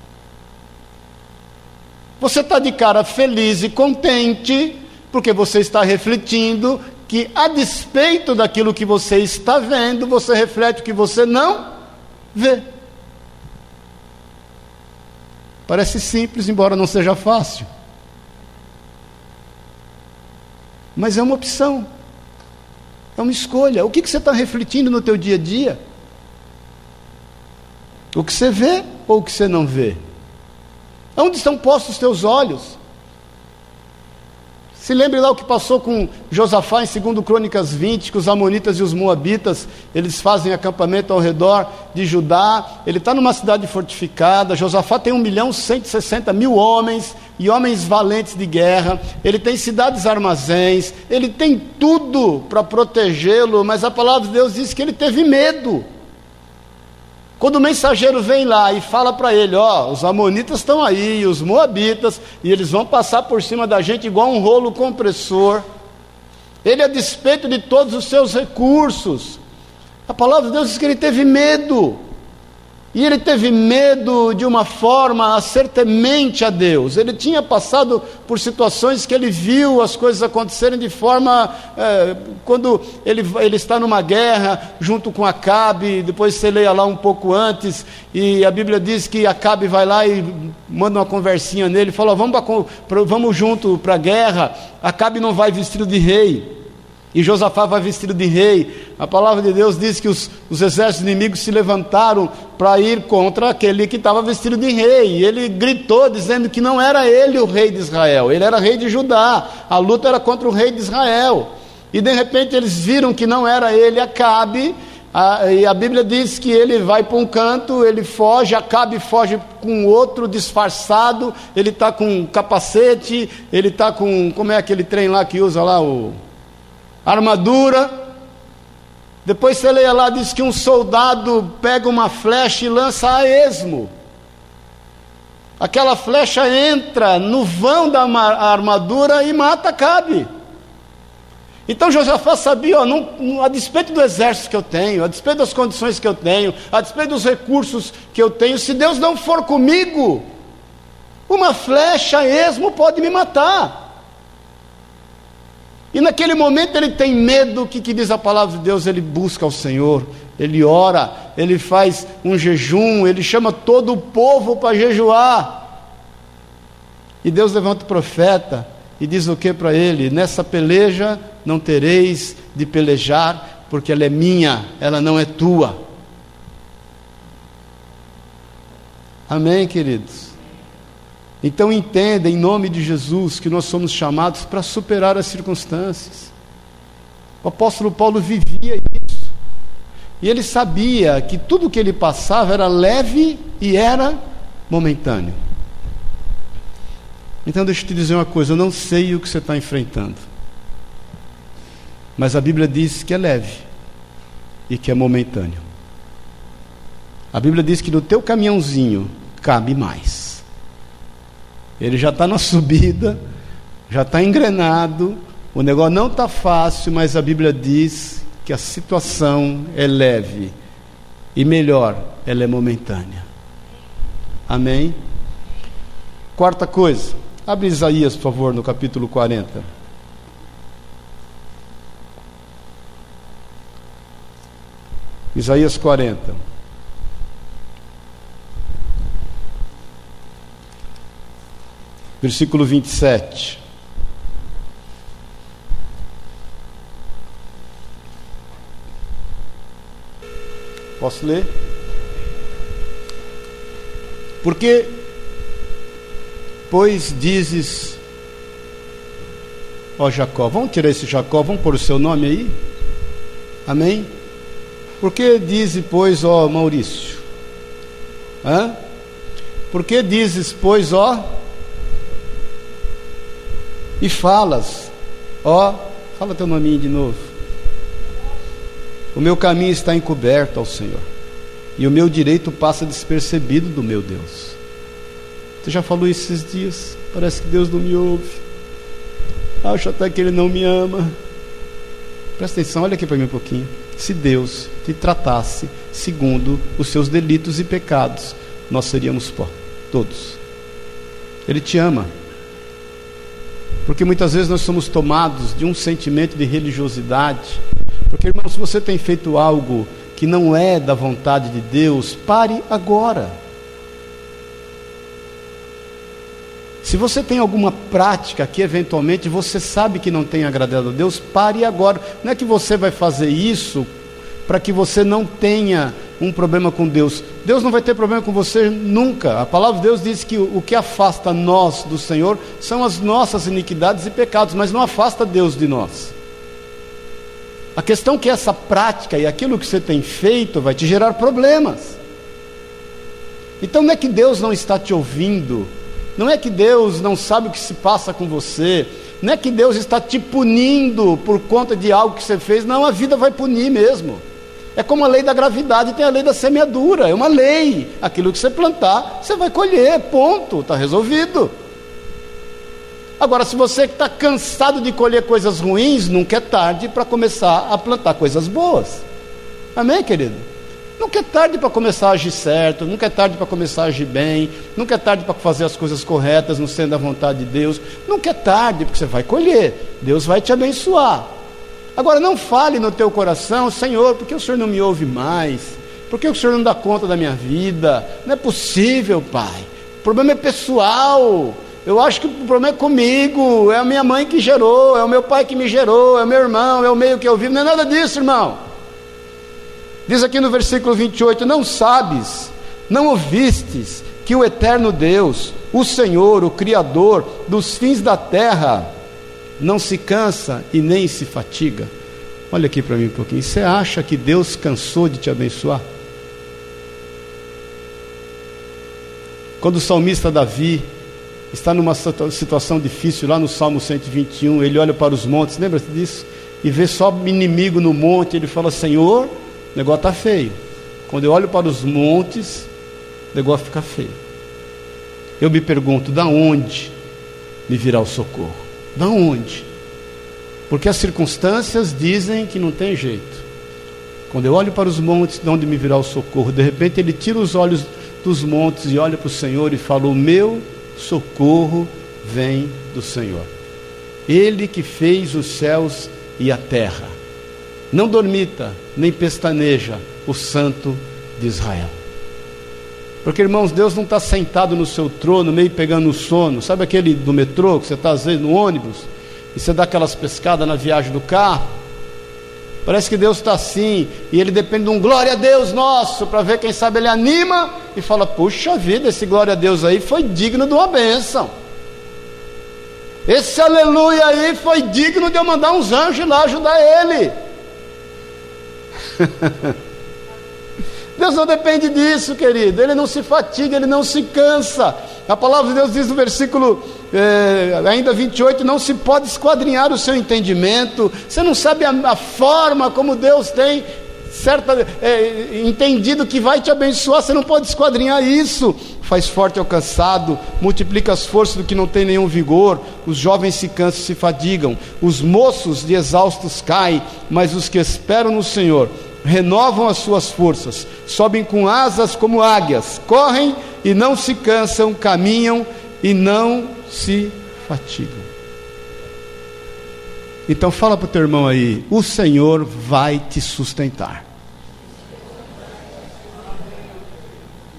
Você está de cara feliz e contente, porque você está refletindo que, a despeito daquilo que você está vendo, você reflete o que você não vê. Parece simples, embora não seja fácil. Mas é uma opção. É uma escolha. O que, você está refletindo no teu dia a dia? O que você vê ou o que você não vê? Onde estão postos os teus olhos? Se lembre lá o que passou com Josafá em 2 Crônicas 20, que os Amonitas e os Moabitas, eles fazem acampamento ao redor de Judá, ele está numa cidade fortificada, Josafá tem 1 milhão 160 mil homens, e homens valentes de guerra, ele tem cidades armazéns, ele tem tudo para protegê-lo, mas a palavra de Deus diz que ele teve medo. Quando o mensageiro vem lá e fala para ele: Ó, os Amonitas estão aí, os Moabitas, e eles vão passar por cima da gente igual um rolo compressor. Ele, a despeito de todos os seus recursos, a palavra de Deus diz que ele teve medo. E ele teve medo de uma forma a ser temente a Deus. Ele tinha passado por situações que ele viu as coisas acontecerem de forma. É, quando ele, ele está numa guerra junto com Acabe, depois você leia lá um pouco antes, e a Bíblia diz que Acabe vai lá e manda uma conversinha nele, fala: vamos, pra, vamos junto para a guerra. Acabe não vai vestido de rei. E Josafá vai vestido de rei. A palavra de Deus diz que os, os exércitos inimigos se levantaram para ir contra aquele que estava vestido de rei. E ele gritou, dizendo que não era ele o rei de Israel, ele era rei de Judá. A luta era contra o rei de Israel. E de repente eles viram que não era ele, Acabe. a, e a Bíblia diz que ele vai para um canto, ele foge, Acabe foge com outro disfarçado, ele está com capacete, ele está com, como é aquele trem lá que usa lá, o armadura. Depois você leia lá, diz que um soldado pega uma flecha e lança a esmo. Aquela flecha entra no vão da armadura e mata Acabe. Então Josafá sabia, ó, não, a despeito do exército que eu tenho, a despeito das condições que eu tenho, a despeito dos recursos que eu tenho, se Deus não for comigo, uma flecha esmo pode me matar. E naquele momento ele tem medo, o que, que diz a palavra de Deus? Ele busca o Senhor, ele ora, ele faz um jejum, ele chama todo o povo para jejuar. E Deus levanta o profeta e diz o que para ele? Nessa peleja não tereis de pelejar, porque ela é minha, ela não é tua. Amém, queridos? Então entenda, em nome de Jesus, que nós somos chamados para superar as circunstâncias. O apóstolo Paulo vivia isso. E ele sabia que tudo que ele passava era leve e era momentâneo. Então deixa eu te dizer uma coisa, eu não sei o que você está enfrentando. Mas a Bíblia diz que é leve e que é momentâneo. A Bíblia diz que no teu caminhãozinho cabe mais. Ele já está na subida, já está engrenado, o negócio não está fácil, mas a Bíblia diz que a situação é leve e melhor, ela é momentânea. Amém? Quarta coisa, abre Isaías, por favor, no capítulo 40. Isaías 40. Versículo 27. Posso ler? Porque, pois dizes, ó Jacó, vamos tirar esse Jacó, vamos pôr o seu nome aí? Amém? Por que dizes, pois, ó Maurício? Hã? Por que dizes, pois, ó? E falas, ó, fala teu nominho de novo. O meu caminho está encoberto ao Senhor, e o meu direito passa despercebido do meu Deus. Você já falou isso esses dias? Parece que Deus não me ouve. Acho até que Ele não me ama. Presta atenção, olha aqui para mim um pouquinho se Deus te tratasse segundo os seus delitos e pecados, nós seríamos pó, todos. Ele te ama. Porque muitas vezes nós somos tomados de um sentimento de religiosidade. Porque, irmão, se você tem feito algo que não é da vontade de Deus, pare agora. Se você tem alguma prática que eventualmente você sabe que não tem agradado a Deus, pare agora. Não é que você vai fazer isso para que você não tenha um problema com Deus. Deus não vai ter problema com você nunca. A palavra de Deus diz que o que afasta nós do Senhor são as nossas iniquidades e pecados, mas não afasta Deus de nós. A questão é que essa prática e aquilo que você tem feito vai te gerar problemas. Então não é que Deus não está te ouvindo, não é que Deus não sabe o que se passa com você, não é que Deus está te punindo por conta de algo que você fez, não, a vida vai punir mesmo. É como a lei da gravidade tem a lei da semeadura, é uma lei. Aquilo que você plantar, você vai colher, ponto, está resolvido. Agora, se você está cansado de colher coisas ruins, nunca é tarde para começar a plantar coisas boas. Amém, querido? Nunca é tarde para começar a agir certo, nunca é tarde para começar a agir bem, nunca é tarde para fazer as coisas corretas no sendo da vontade de Deus, nunca é tarde, porque você vai colher, Deus vai te abençoar. Agora não fale no teu coração, Senhor, por que o Senhor não me ouve mais? Por que o Senhor não dá conta da minha vida? Não é possível, Pai. O problema é pessoal. Eu acho que o problema é comigo, é a minha mãe que gerou, é o meu pai que me gerou, é o meu irmão, é o meio que eu vivo. Não é nada disso, irmão. Diz aqui no versículo 28: Não sabes, não ouvistes que o eterno Deus, o Senhor, o Criador dos fins da terra, não se cansa e nem se fatiga. Olha aqui para mim um pouquinho. Você acha que Deus cansou de te abençoar? Quando o salmista Davi está numa situação difícil, lá no Salmo 121, ele olha para os montes, lembra disso? E vê só inimigo no monte, ele fala: Senhor, o negócio está feio. Quando eu olho para os montes, o negócio fica feio. Eu me pergunto: da onde me virá o socorro? Da onde? Porque as circunstâncias dizem que não tem jeito. Quando eu olho para os montes, de onde me virá o socorro? De repente ele tira os olhos dos montes e olha para o Senhor e fala: O meu socorro vem do Senhor. Ele que fez os céus e a terra. Não dormita, nem pestaneja o Santo de Israel. Porque, irmãos, Deus não está sentado no seu trono, meio pegando sono. Sabe aquele do metrô, que você está às vezes no ônibus, e você dá aquelas pescadas na viagem do carro? Parece que Deus está assim, e ele depende de um glória a Deus nosso, para ver quem sabe ele anima e fala: Puxa vida, esse glória a Deus aí foi digno de uma bênção. Esse aleluia aí foi digno de eu mandar uns anjos lá ajudar ele. Deus não depende disso, querido. Ele não se fatiga, ele não se cansa. A palavra de Deus diz no versículo é, ainda 28: não se pode esquadrinhar o seu entendimento. Você não sabe a, a forma como Deus tem certa é, entendido que vai te abençoar. Você não pode esquadrinhar isso. Faz forte ao cansado, multiplica as forças do que não tem nenhum vigor. Os jovens se cansam e se fadigam. Os moços de exaustos caem, mas os que esperam no Senhor renovam as suas forças, sobem com asas como águias, correm e não se cansam, caminham e não se fatigam. Então fala para o teu irmão aí, o Senhor vai te sustentar.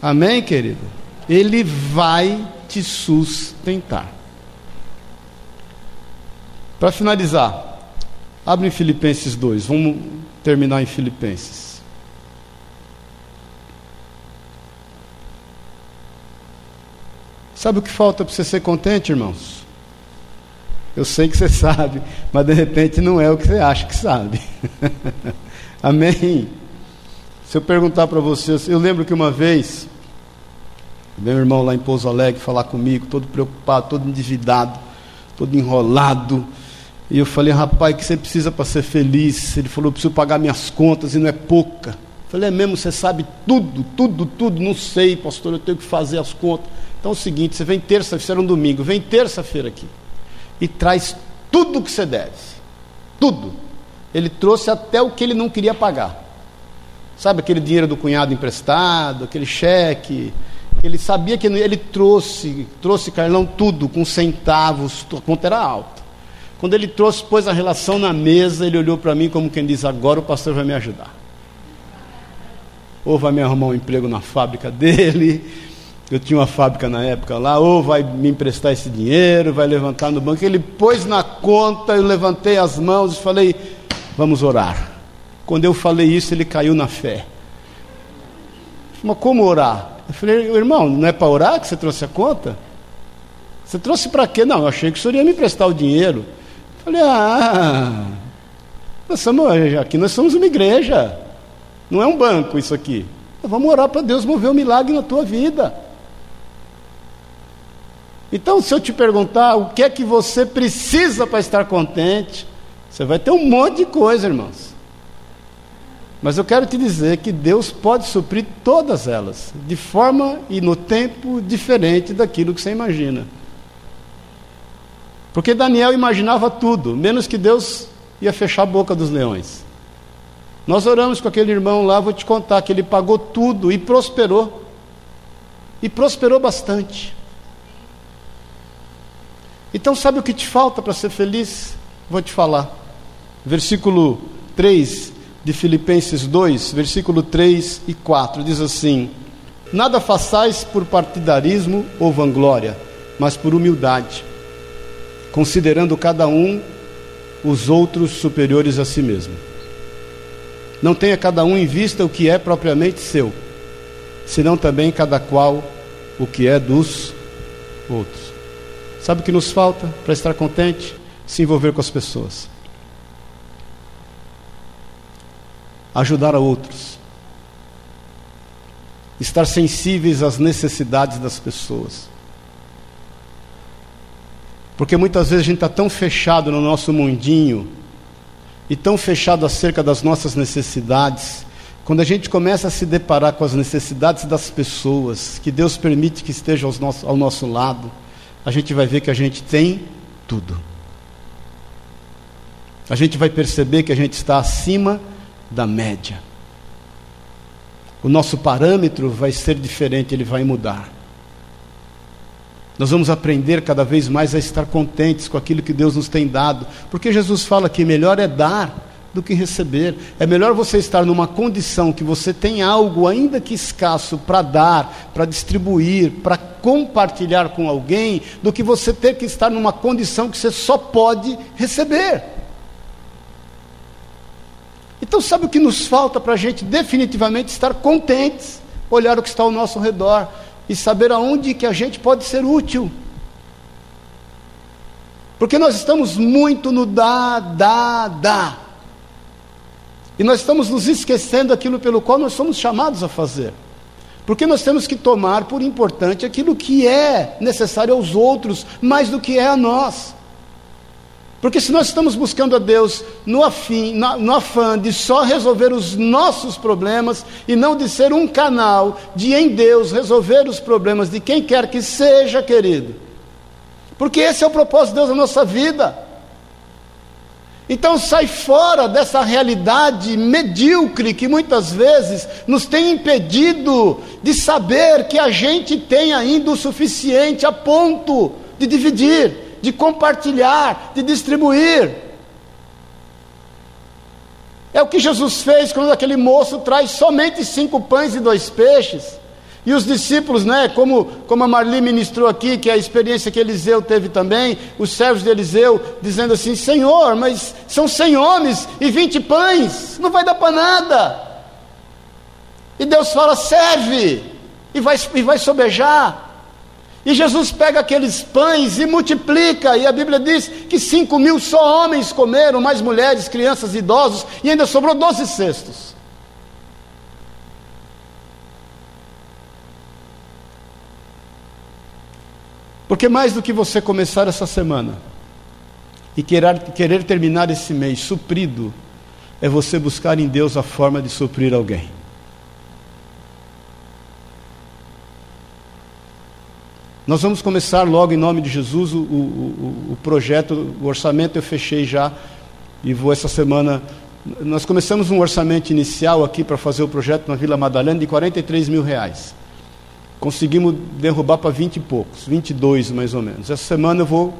Amém, querido? Ele vai te sustentar. Para finalizar, abre em Filipenses 2, vamos terminar em Filipenses. Sabe o que falta para você ser contente, irmãos? Eu sei que você sabe, mas de repente não é o que você acha que sabe. Amém? Se eu perguntar para você, eu lembro que uma vez, meu irmão lá em Pouso Alegre falar comigo, todo preocupado, todo endividado, todo enrolado, e eu falei, rapaz, o que você precisa para ser feliz? Ele falou, preciso pagar minhas contas e não é pouca. Eu falei, é mesmo, você sabe tudo, tudo, tudo. Não sei, pastor, eu tenho que fazer as contas. Então é o seguinte, você vem terça-feira, um domingo, vem terça-feira aqui e traz tudo o que você deve. Tudo. Ele trouxe até o que ele não queria pagar. Sabe aquele dinheiro do cunhado emprestado, aquele cheque, ele sabia que ele trouxe, trouxe Carlão tudo com centavos, a conta era alta. Quando ele trouxe, pôs a relação na mesa, ele olhou para mim como quem diz: Agora o pastor vai me ajudar. Ou vai me arrumar um emprego na fábrica dele, eu tinha uma fábrica na época lá, ou vai me emprestar esse dinheiro, vai levantar no banco. Ele pôs na conta, eu levantei as mãos e falei: Vamos orar. Quando eu falei isso, ele caiu na fé. Mas como orar? Eu falei: Irmão, não é para orar que você trouxe a conta? Você trouxe para quê? Não, eu achei que o senhor ia me emprestar o dinheiro. Falei, ah, nós somos, aqui nós somos uma igreja, não é um banco isso aqui. Vamos orar para Deus mover um milagre na tua vida. Então, se eu te perguntar o que é que você precisa para estar contente, você vai ter um monte de coisa, irmãos. Mas eu quero te dizer que Deus pode suprir todas elas, de forma e no tempo diferente daquilo que você imagina. Porque Daniel imaginava tudo, menos que Deus ia fechar a boca dos leões. Nós oramos com aquele irmão lá, vou te contar que ele pagou tudo e prosperou. E prosperou bastante. Então, sabe o que te falta para ser feliz? Vou te falar. Versículo 3 de Filipenses 2, versículo 3 e 4, diz assim: Nada façais por partidarismo ou vanglória, mas por humildade considerando cada um os outros superiores a si mesmo. Não tenha cada um em vista o que é propriamente seu, senão também cada qual o que é dos outros. Sabe o que nos falta para estar contente? Se envolver com as pessoas. ajudar a outros, estar sensíveis às necessidades das pessoas. Porque muitas vezes a gente está tão fechado no nosso mundinho e tão fechado acerca das nossas necessidades, quando a gente começa a se deparar com as necessidades das pessoas, que Deus permite que estejam ao nosso, lado, a gente vai ver que a gente tem tudo. A gente vai perceber que a gente está acima da média. O nosso parâmetro vai ser diferente, ele vai mudar. Nós vamos aprender cada vez mais a estar contentes com aquilo que Deus nos tem dado, porque Jesus fala que melhor é dar do que receber. É melhor você estar numa condição que você tem algo, ainda que escasso, para dar, para distribuir, para compartilhar com alguém, do que você ter que estar numa condição que você só pode receber. Então, sabe o que nos falta para a gente definitivamente estar contentes, olhar o que está ao nosso redor e saber aonde que a gente pode ser útil. Porque nós estamos muito no dá, dá, dá. E nós estamos nos esquecendo daquilo pelo qual nós somos chamados a fazer. Porque nós temos que tomar por importante aquilo que é necessário aos outros, mais do que é a nós. Porque se nós estamos buscando a Deus no, afim, no, afã de só resolver os nossos problemas e não de ser um canal de em Deus resolver os problemas de quem quer que seja, querido. Porque esse é o propósito de Deus na nossa vida. Então sai fora dessa realidade medíocre que muitas vezes nos tem impedido de saber que a gente tem ainda o suficiente a ponto de dividir de compartilhar, de distribuir. É o que Jesus fez quando aquele moço traz somente cinco pães e dois peixes. E os discípulos, né, como, como a Marli ministrou aqui, que é a experiência que Eliseu teve também, os servos de Eliseu, dizendo assim: Senhor, mas são cem homens e vinte pães, não vai dar para nada. E Deus fala: serve, e vai, e vai sobejar. E Jesus pega aqueles pães e multiplica, e a Bíblia diz que cinco mil só homens comeram, mais mulheres, crianças, idosos, e ainda sobrou doze cestos. Porque mais do que você começar essa semana e querer, querer terminar esse mês suprido, é você buscar em Deus a forma de suprir alguém. Nós vamos começar logo em nome de Jesus o, o, o projeto, o orçamento eu fechei já e vou essa semana. Nós começamos um orçamento inicial aqui para fazer o projeto na Vila Madalena de 43 mil reais. Conseguimos derrubar para 20 e poucos, 22 mais ou menos. Essa semana eu vou,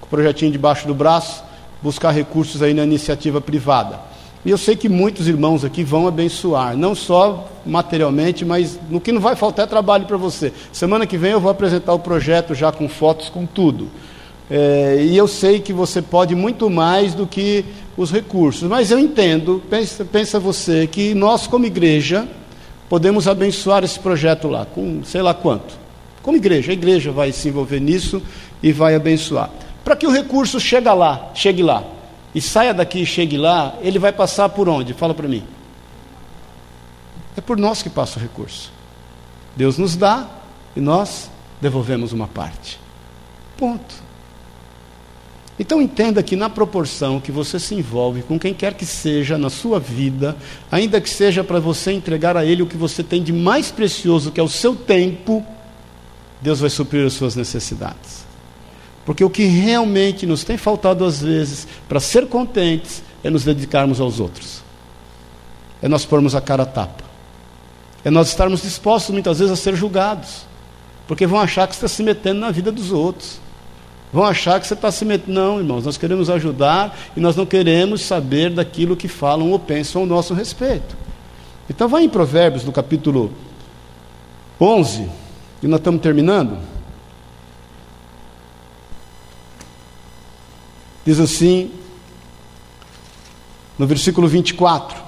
com o projetinho debaixo do braço, buscar recursos aí na iniciativa privada. E eu sei que muitos irmãos aqui vão abençoar, não só materialmente, mas no que não vai faltar é trabalho para você. Semana que vem eu vou apresentar o projeto já com fotos, com tudo. É, e eu sei que você pode muito mais do que os recursos, mas eu entendo, pensa, pensa você, que nós, como igreja, podemos abençoar esse projeto lá, com sei lá quanto. Como igreja, a igreja vai se envolver nisso e vai abençoar. Para que o recurso chegue lá, chegue lá e saia daqui e chegue lá, ele vai passar por onde? Fala para mim. É por nós que passa o recurso. Deus nos dá e nós devolvemos uma parte. Ponto. Então entenda que na proporção que você se envolve com quem quer que seja na sua vida, ainda que seja para você entregar a Ele o que você tem de mais precioso, que é o seu tempo, Deus vai suprir as suas necessidades. Porque o que realmente nos tem faltado às vezes para ser contentes é nos dedicarmos aos outros. É nós pormos a cara a tapa. É nós estarmos dispostos muitas vezes a ser julgados. Porque vão achar que você está se metendo na vida dos outros. Vão achar que você está se metendo. Não, irmãos, nós queremos ajudar e nós não queremos saber daquilo que falam ou pensam ao nosso respeito. Então, vai em Provérbios, no capítulo 11, e nós estamos terminando. Diz assim, no versículo 24,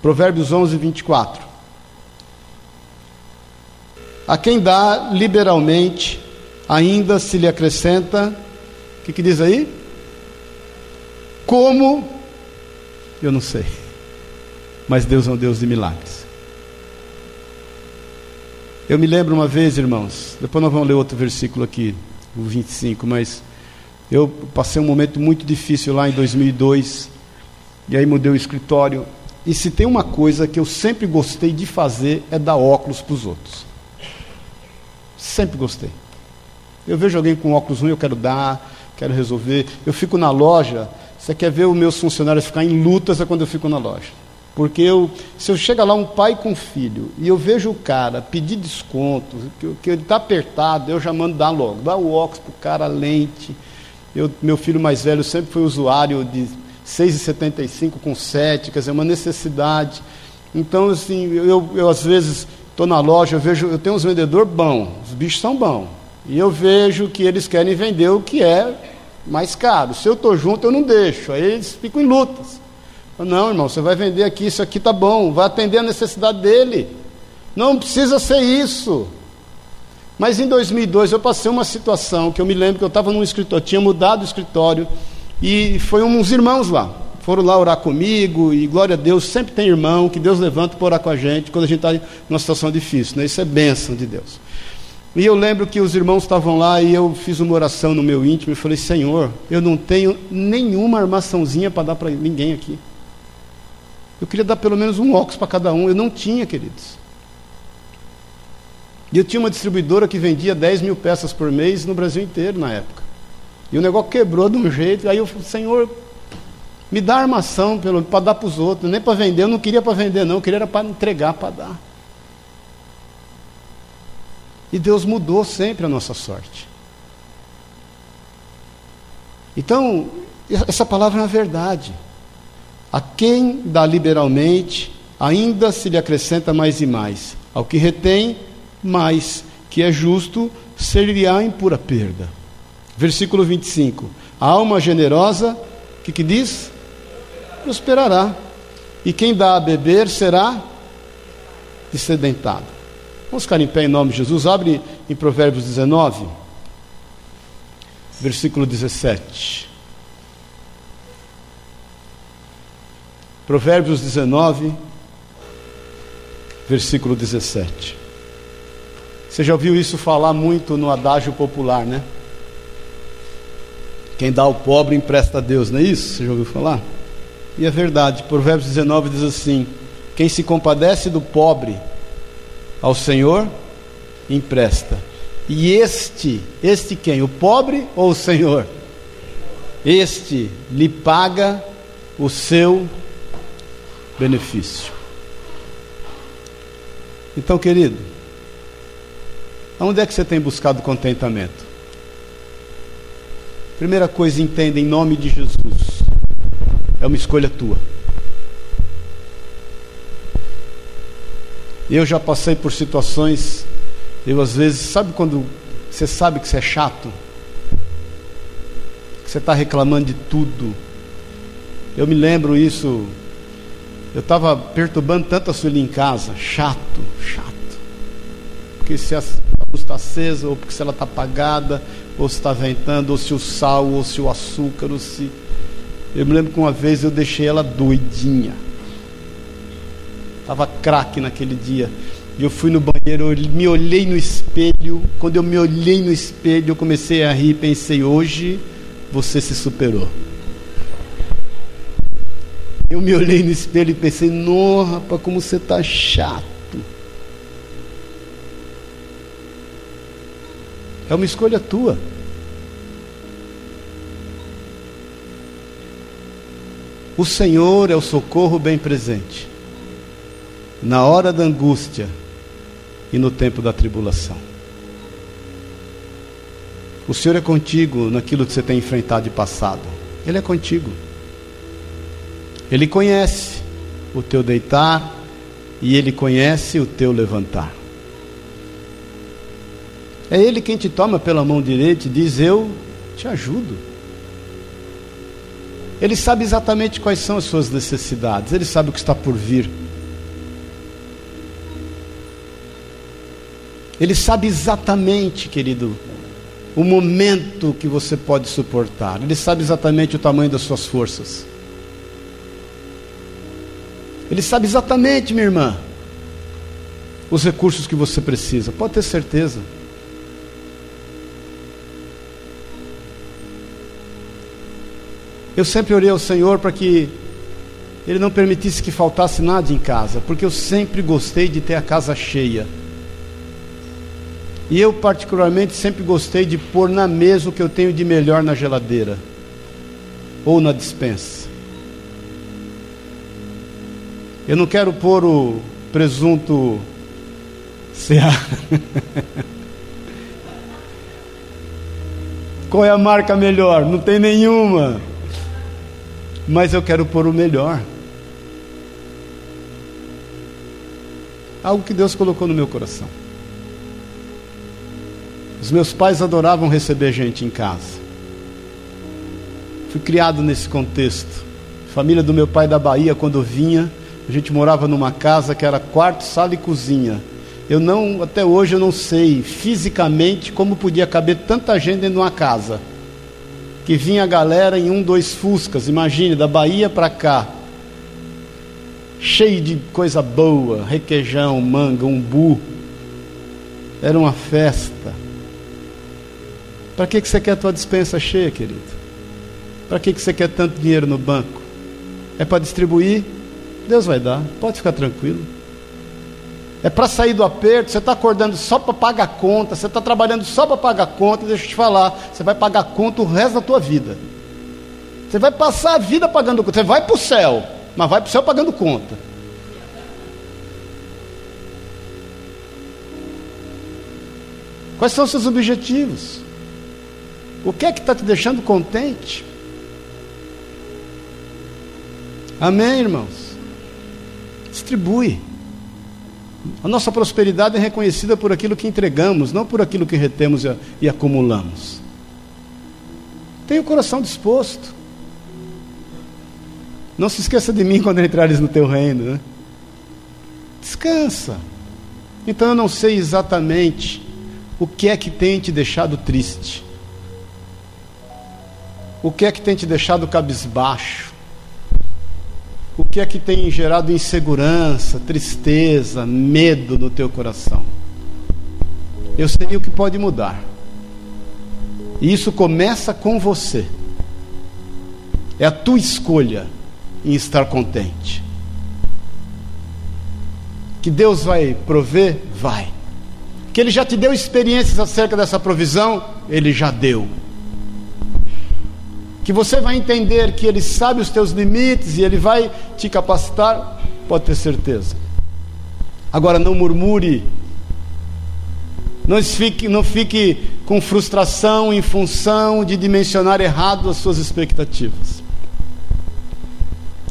Provérbios 11, 24: A quem dá liberalmente, ainda se lhe acrescenta, o que, que diz aí? Como, eu não sei, mas Deus é um Deus de milagres. Eu me lembro uma vez, irmãos, depois nós vamos ler outro versículo aqui, o 25, mas eu passei um momento muito difícil lá em 2002, e aí mudei o escritório. E se tem uma coisa que eu sempre gostei de fazer é dar óculos para os outros. Sempre gostei. Eu vejo alguém com óculos ruim, eu quero dar, quero resolver. Eu fico na loja, você quer ver os meus funcionários ficar em lutas é quando eu fico na loja. Porque eu, se eu chega lá um pai com filho e eu vejo o cara pedir desconto, que, que ele está apertado, eu já mando dar logo. Dá o óculos para o cara, lente. Eu, meu filho mais velho sempre foi usuário de 6,75 com 7, quer dizer, uma necessidade. Então, assim, eu, eu às vezes estou na loja, eu vejo, eu tenho uns vendedores bons, os bichos são bons. E eu vejo que eles querem vender o que é mais caro. Se eu estou junto, eu não deixo. Aí eles ficam em lutas. Não, irmão, você vai vender aqui, isso aqui está bom, vai atender a necessidade dele. Não precisa ser isso. Mas em 2002 eu passei uma situação que eu me lembro que eu estava num escritório, tinha mudado o escritório e foi uns irmãos lá. Foram lá orar comigo e glória a Deus, sempre tem irmão que Deus levanta para orar com a gente quando a gente está numa situação difícil. Né? Isso é bênção de Deus. E eu lembro que os irmãos estavam lá e eu fiz uma oração no meu íntimo e falei: Senhor, eu não tenho nenhuma armaçãozinha para dar para ninguém aqui. Eu queria dar pelo menos um óculos para cada um. Eu não tinha, queridos. E eu tinha uma distribuidora que vendia 10 mil peças por mês no Brasil inteiro na época. E o negócio quebrou de um jeito. Aí eu falei, Senhor, me dá armação para dar para os outros. Nem para vender, eu não queria para vender, não. Eu queria para entregar, para dar. E Deus mudou sempre a nossa sorte. Então, essa palavra é uma verdade. A quem dá liberalmente, ainda se lhe acrescenta mais e mais. Ao que retém, mais, que é justo, ser-lhe-á em pura perda. Versículo 25. A alma generosa, o que, que diz? Prosperará. E quem dá a beber será descedentado. Vamos ficar em pé em nome de Jesus. Abre em Provérbios 19, versículo 17. Provérbios 19, versículo 17. Você já ouviu isso falar muito no adágio popular, né? Quem dá ao pobre empresta a Deus, não é isso? Você já ouviu falar? E é verdade, Provérbios 19 diz assim: Quem se compadece do pobre ao Senhor, empresta. E este, este quem? O pobre ou o Senhor? Este lhe paga o seu benefício. Então, querido, aonde é que você tem buscado contentamento? Primeira coisa, entenda em nome de Jesus. É uma escolha tua. Eu já passei por situações, eu às vezes, sabe quando você sabe que você é chato? Que você está reclamando de tudo. Eu me lembro isso eu estava perturbando tanto a Sueli em casa, chato, chato. Porque se a luz está acesa, ou porque se ela está apagada, ou se está ventando, ou se o sal, ou se o açúcar, ou se. Eu me lembro que uma vez eu deixei ela doidinha. Estava craque naquele dia. E eu fui no banheiro, eu me olhei no espelho. Quando eu me olhei no espelho, eu comecei a rir pensei: hoje você se superou. Eu me olhei no espelho e pensei, rapaz, como você está chato. É uma escolha tua. O Senhor é o socorro bem presente, na hora da angústia e no tempo da tribulação. O Senhor é contigo naquilo que você tem enfrentado e passado. Ele é contigo. Ele conhece o teu deitar e ele conhece o teu levantar. É ele quem te toma pela mão direita e diz: Eu te ajudo. Ele sabe exatamente quais são as suas necessidades, ele sabe o que está por vir. Ele sabe exatamente, querido, o momento que você pode suportar. Ele sabe exatamente o tamanho das suas forças. Ele sabe exatamente, minha irmã, os recursos que você precisa, pode ter certeza. Eu sempre orei ao Senhor para que Ele não permitisse que faltasse nada em casa, porque eu sempre gostei de ter a casa cheia. E eu, particularmente, sempre gostei de pôr na mesa o que eu tenho de melhor na geladeira ou na dispensa. Eu não quero pôr o presunto CA. Qual é a marca melhor? Não tem nenhuma. Mas eu quero pôr o melhor. Algo que Deus colocou no meu coração. Os meus pais adoravam receber gente em casa. Fui criado nesse contexto. família do meu pai da Bahia, quando vinha, a gente morava numa casa que era quarto, sala e cozinha. Eu não, até hoje eu não sei fisicamente como podia caber tanta gente de uma casa. Que vinha a galera em um, dois fuscas, imagine, da Bahia para cá. Cheio de coisa boa, requeijão, manga, umbu. Era uma festa. Para que, que você quer a tua dispensa cheia, querido? Para que, que você quer tanto dinheiro no banco? É para distribuir? Deus vai dar, pode ficar tranquilo. É para sair do aperto, você está acordando só para pagar conta, você está trabalhando só para pagar conta, deixa eu te falar, você vai pagar conta o resto da tua vida. Você vai passar a vida pagando conta, você vai para o céu, mas vai para o céu pagando conta. Quais são os seus objetivos? O que é que está te deixando contente? Amém, irmãos? Distribui. A nossa prosperidade é reconhecida por aquilo que entregamos, não por aquilo que retemos e, acumulamos. Tenha o coração disposto. Não se esqueça de mim quando entrares no teu reino. Né? Descansa. Então eu não sei exatamente o que é que tem te deixado triste. O que é que tem te deixado cabisbaixo? Que é que tem gerado insegurança, tristeza, medo no teu coração? Eu sei o que pode mudar. E isso começa com você. É a tua escolha em estar contente. Que Deus vai prover? Vai. Que Ele já te deu experiências acerca dessa provisão? Ele já deu que você vai entender que Ele sabe os teus limites e Ele vai te capacitar, pode ter certeza. Agora não murmure, não fique, não fique com frustração em função de dimensionar errado as suas expectativas.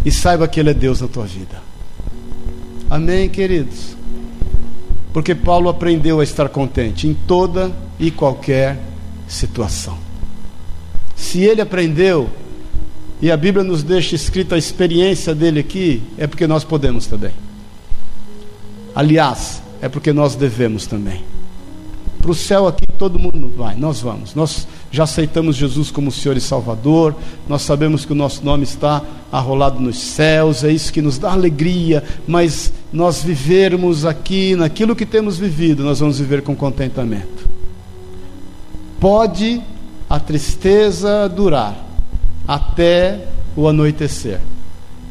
E saiba que Ele é Deus na tua vida. Amém, queridos? Porque Paulo aprendeu a estar contente em toda e qualquer situação. Se ele aprendeu, e a Bíblia nos deixa escrita a experiência dele aqui, é porque nós podemos também. Aliás, é porque nós devemos também. Para o céu aqui todo mundo vai, nós vamos. Nós já aceitamos Jesus como Senhor e Salvador, nós sabemos que o nosso nome está arrolado nos céus, é isso que nos dá alegria, mas nós vivermos aqui naquilo que temos vivido, nós vamos viver com contentamento. Pode a tristeza durar até o anoitecer.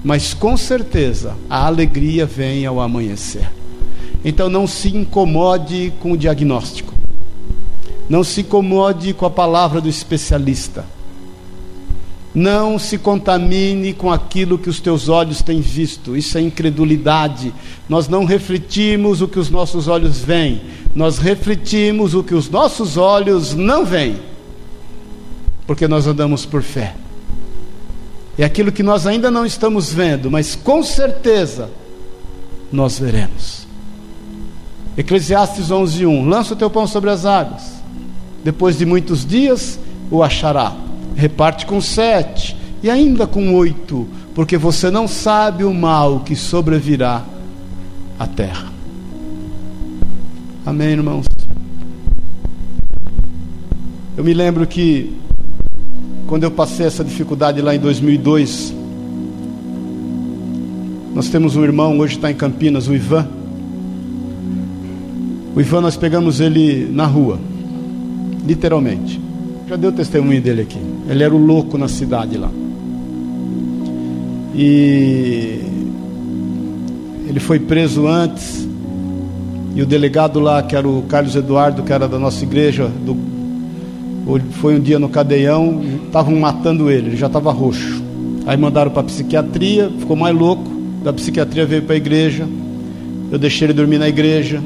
Mas com certeza a alegria vem ao amanhecer. Então não se incomode com o diagnóstico. Não se incomode com a palavra do especialista. Não se contamine com aquilo que os teus olhos têm visto. Isso é incredulidade. Nós não refletimos o que os nossos olhos veem. Nós refletimos o que os nossos olhos não veem porque nós andamos por fé. É aquilo que nós ainda não estamos vendo, mas com certeza nós veremos. Eclesiastes 11:1 Lança o teu pão sobre as águas. Depois de muitos dias o achará. Reparte com sete e ainda com oito, porque você não sabe o mal que sobrevirá à terra. Amém, irmãos. Eu me lembro que quando eu passei essa dificuldade lá em 2002, Nós temos um irmão, hoje está em Campinas, o Ivan. O Ivan, nós pegamos ele na rua, literalmente. Já deu testemunho dele aqui. Ele era o louco na cidade lá. E ele foi preso antes. E o delegado lá, que era o Carlos Eduardo, que era da nossa igreja, do, foi um dia no cadeião, estavam matando ele, ele já estava roxo. Aí mandaram para a psiquiatria, ficou mais louco. Da psiquiatria veio para a igreja. Eu deixei ele dormir na igreja.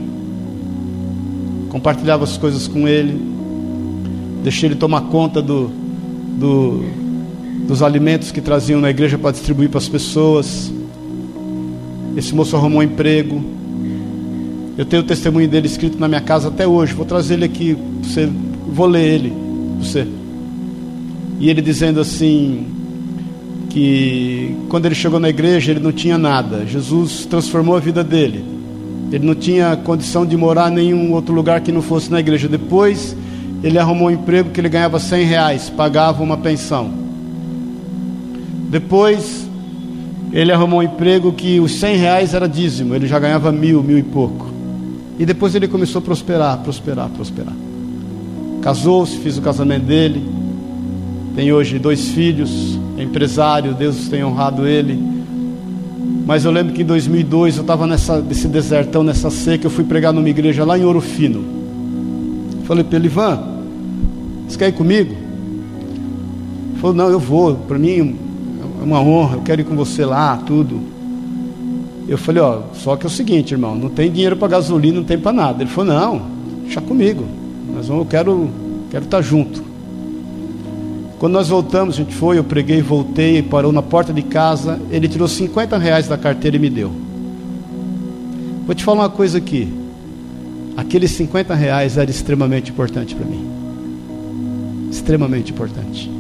Compartilhava as coisas com ele. Deixei ele tomar conta do, do, dos alimentos que traziam na igreja para distribuir para as pessoas. Esse moço arrumou um emprego. Eu tenho o testemunho dele escrito na minha casa até hoje. Vou trazer ele aqui. Você, vou ler ele. Você. E ele dizendo assim: que quando ele chegou na igreja ele não tinha nada. Jesus transformou a vida dele. Ele não tinha condição de morar em nenhum outro lugar que não fosse na igreja. Depois ele arrumou um emprego que ele ganhava 100 reais, pagava uma pensão. Depois ele arrumou um emprego que os 100 reais era dízimo, ele já ganhava mil, mil e pouco. E depois ele começou a prosperar, prosperar, prosperar. Casou-se, fez o casamento dele, tem hoje dois filhos, é empresário, Deus tem honrado ele. Mas eu lembro que em 2002 eu estava nesse desertão, nessa seca, eu fui pregar numa igreja lá em Ouro Fino. Falei para ele, Ivan, você quer ir comigo? Ele falou, não, eu vou, para mim é uma honra, eu quero ir com você lá, tudo. Eu falei, ó, só que é o seguinte, irmão, não tem dinheiro para gasolina, não tem para nada. Ele falou, não, deixa comigo, nós vamos, eu quero, quero estar junto. Quando nós voltamos, a gente foi, eu preguei, voltei, parou na porta de casa, ele tirou 50 reais da carteira e me deu. Vou te falar uma coisa aqui. Aqueles 50 reais era extremamente importante para mim. Extremamente importante.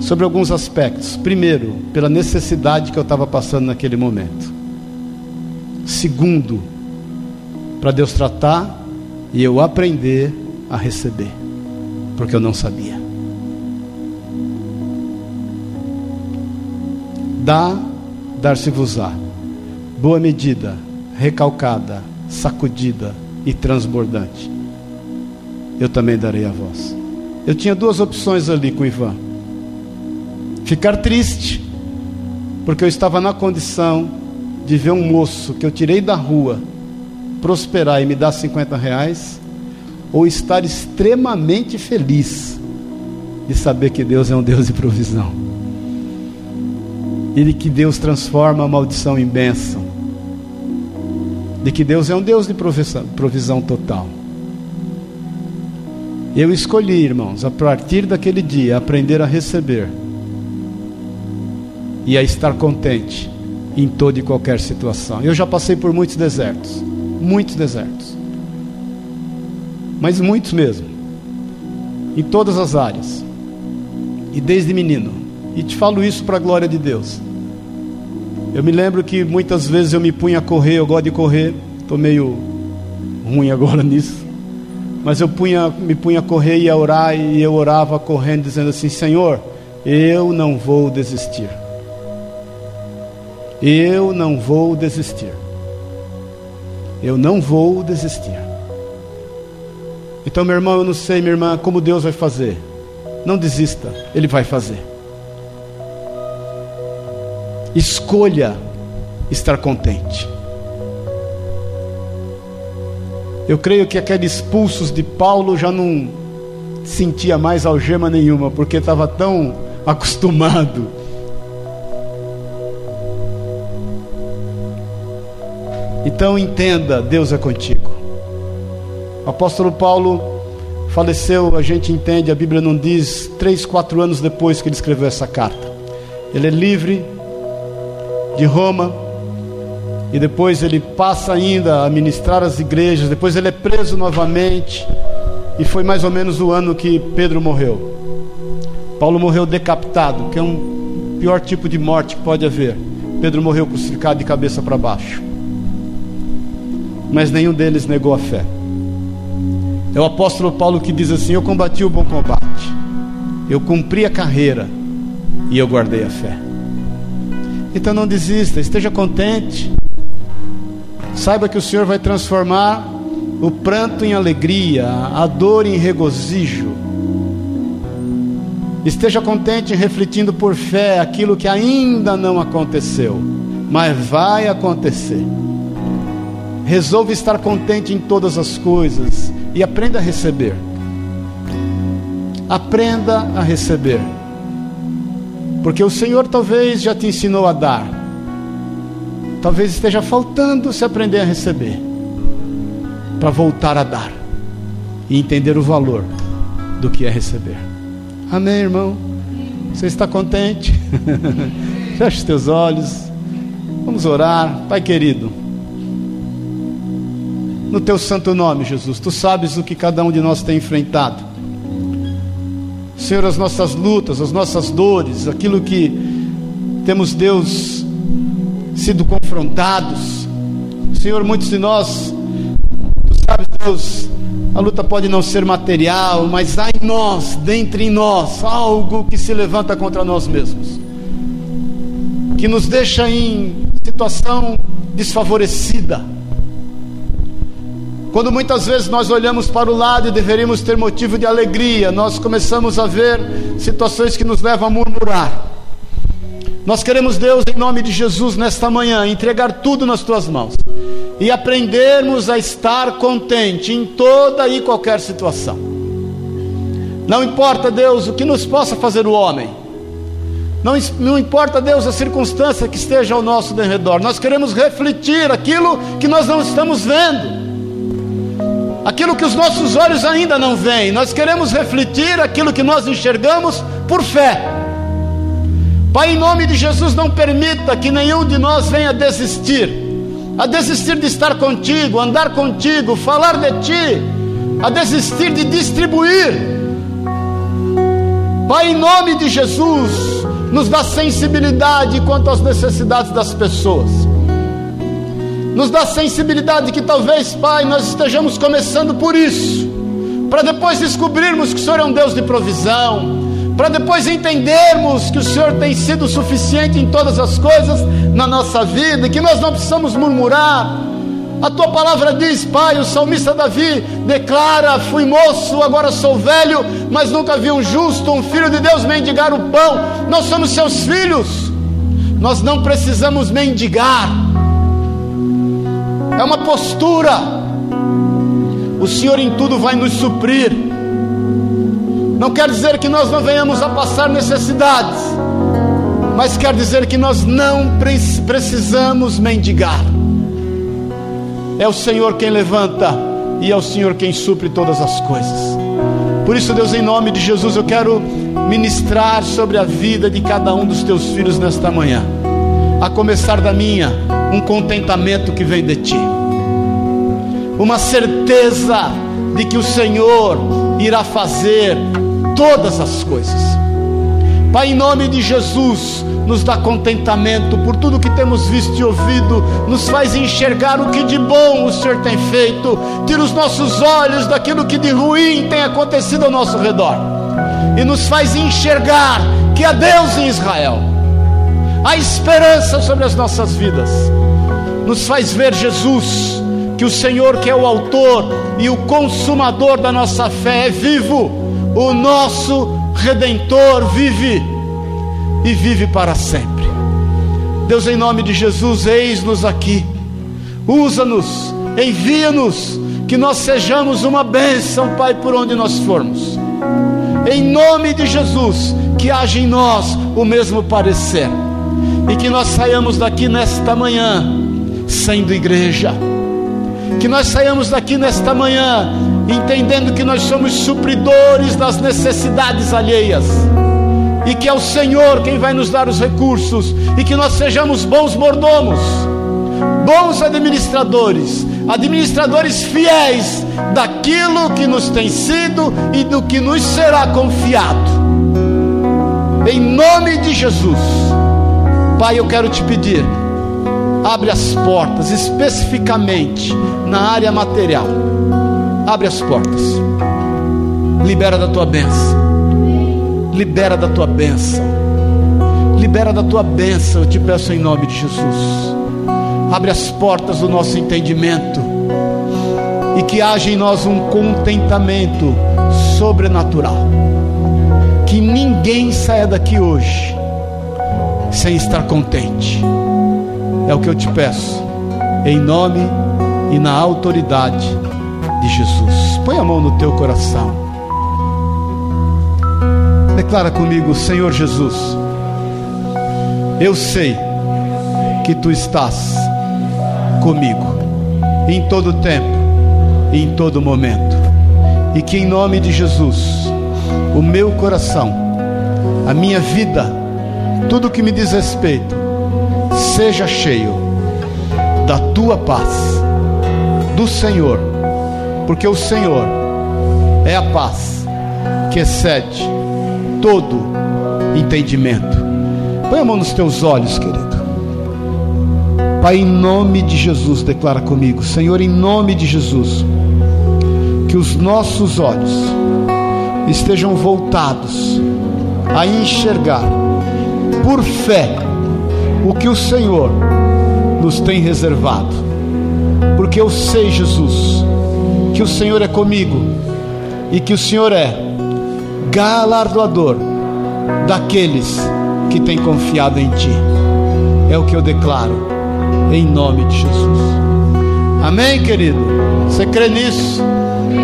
Sobre alguns aspectos. Primeiro, pela necessidade que eu estava passando naquele momento. Segundo, para Deus tratar e eu aprender a receber porque eu não sabia. Dá, dar-se-vos-á. Boa medida, recalcada, sacudida e transbordante. Eu também darei a vós. Eu tinha duas opções ali com Ivan: ficar triste, porque eu estava na condição de ver um moço que eu tirei da rua prosperar e me dar 50 reais ou estar extremamente feliz de saber que Deus é um Deus de provisão. E de que Deus transforma a maldição em bênção. De que Deus é um Deus de provisão, provisão total. Eu escolhi, irmãos, a partir daquele dia, aprender a receber e a estar contente em toda e qualquer situação. Eu já passei por muitos desertos, muitos desertos mas muitos mesmo, em todas as áreas, e desde menino, e te falo isso para a glória de Deus. Eu me lembro que muitas vezes eu me punha a correr, eu gosto de correr, estou meio ruim agora nisso, mas eu punha, me punha a correr e a orar, e eu orava correndo, dizendo assim: Senhor, eu não vou desistir. Eu não vou desistir. Eu não vou desistir. Então, meu irmão, eu não sei, minha irmã, como Deus vai fazer. Não desista, Ele vai fazer. Escolha estar contente. Eu creio que aqueles pulsos de Paulo já não sentia mais algema nenhuma, porque estava tão acostumado. Então entenda, Deus é contigo. O apóstolo Paulo faleceu, a gente entende, a Bíblia não diz, três, quatro anos depois que ele escreveu essa carta. Ele é livre de Roma, e depois ele passa ainda a ministrar as igrejas, depois ele é preso novamente, e foi mais ou menos o ano que Pedro morreu. Paulo morreu decapitado, que é um pior tipo de morte que pode haver. Pedro morreu crucificado de cabeça para baixo. Mas nenhum deles negou a fé. É o apóstolo Paulo que diz assim: Eu combati o bom combate, eu cumpri a carreira e eu guardei a fé. Então não desista, esteja contente. Saiba que o Senhor vai transformar o pranto em alegria, a dor em regozijo. Esteja contente refletindo por fé aquilo que ainda não aconteceu, mas vai acontecer. Resolva estar contente em todas as coisas e aprenda a receber. Aprenda a receber. Porque o Senhor talvez já te ensinou a dar. Talvez esteja faltando se aprender a receber. Para voltar a dar. E entender o valor do que é receber. Amém, irmão? Você está contente? Feche os teus olhos. Vamos orar. Pai querido no teu santo nome, Jesus. Tu sabes o que cada um de nós tem enfrentado. Senhor, as nossas lutas, as nossas dores, aquilo que temos, Deus, sido confrontados. Senhor, muitos de nós, tu sabes, Deus, a luta pode não ser material, mas há em nós, dentro em nós, algo que se levanta contra nós mesmos, que nos deixa em situação desfavorecida quando muitas vezes nós olhamos para o lado e deveríamos ter motivo de alegria, nós começamos a ver situações que nos levam a murmurar. Nós queremos, Deus, em nome de Jesus, nesta manhã, entregar tudo nas tuas mãos e aprendermos a estar contente em toda e qualquer situação. Não importa, Deus, o que nos possa fazer o homem, não, não importa, Deus, a circunstância que esteja ao nosso derredor, nós queremos refletir aquilo que nós não estamos vendo aquilo que os nossos olhos ainda não veem. Nós queremos refletir aquilo que nós enxergamos por fé. Pai, em nome de Jesus, não permita que nenhum de nós venha desistir, a desistir de estar contigo, andar contigo, falar de ti, a desistir de distribuir. Pai, em nome de Jesus, nos dá sensibilidade quanto às necessidades das pessoas nos dá sensibilidade que talvez, Pai, nós estejamos começando por isso, para depois descobrirmos que o Senhor é um Deus de provisão, para depois entendermos que o Senhor tem sido suficiente em todas as coisas na nossa vida que nós não precisamos murmurar. A tua palavra diz, Pai, o salmista Davi declara: Fui moço, agora sou velho, mas nunca vi um justo, um filho de Deus mendigar o pão. Nós somos seus filhos, nós não precisamos mendigar é uma postura. O Senhor em tudo vai nos suprir. Não quer dizer que nós não venhamos a passar necessidades, mas quer dizer que nós não precisamos mendigar. É o Senhor quem levanta e é o Senhor quem supre todas as coisas. Por isso, Deus, em nome de Jesus, eu quero ministrar sobre a vida de cada um dos teus filhos nesta manhã, a começar da minha um contentamento que vem de ti, uma certeza de que o Senhor irá fazer todas as coisas. Pai, em nome de Jesus, nos dá contentamento por tudo que temos visto e ouvido, nos faz enxergar o que de bom o Senhor tem feito, tira os nossos olhos daquilo que de ruim tem acontecido ao nosso redor, e nos faz enxergar que há Deus em Israel a esperança sobre as nossas vidas, nos faz ver Jesus, que o Senhor, que é o autor e o consumador da nossa fé, é vivo, o nosso redentor vive e vive para sempre. Deus, em nome de Jesus, eis-nos aqui, usa-nos, envia-nos, que nós sejamos uma bênção, Pai, por onde nós formos. Em nome de Jesus, que haja em nós o mesmo parecer e que nós saiamos daqui nesta manhã sendo igreja. Que nós saiamos daqui nesta manhã entendendo que nós somos supridores das necessidades alheias e que é o Senhor quem vai nos dar os recursos e que nós sejamos bons mordomos, bons administradores, administradores fiéis daquilo que nos tem sido e do que nos será confiado. Em nome de Jesus. Pai, eu quero te pedir, abre as portas, especificamente na área material. Abre as portas, libera da tua bênção, libera da tua bênção, libera da tua bênção, eu te peço em nome de Jesus. Abre as portas do nosso entendimento e que haja em nós um contentamento sobrenatural. Que ninguém saia daqui hoje sem estar contente. É o que eu te peço, em nome e na autoridade de Jesus. Põe a mão no teu coração. Declara comigo, Senhor Jesus, eu sei que tu estás comigo em todo tempo e em todo momento, e que em nome de Jesus, o meu coração, a minha vida, tudo que me diz respeito, seja cheio da tua paz, do Senhor, porque o Senhor é a paz que excede todo entendimento. Põe a mão nos teus olhos, querido. Pai, em nome de Jesus, declara comigo, Senhor, em nome de Jesus, que os nossos olhos estejam voltados a enxergar por fé o que o Senhor nos tem reservado. Porque eu sei, Jesus, que o Senhor é comigo e que o Senhor é galardoador daqueles que têm confiado em Ti. É o que eu declaro, em nome de Jesus. Amém, querido? Você crê nisso?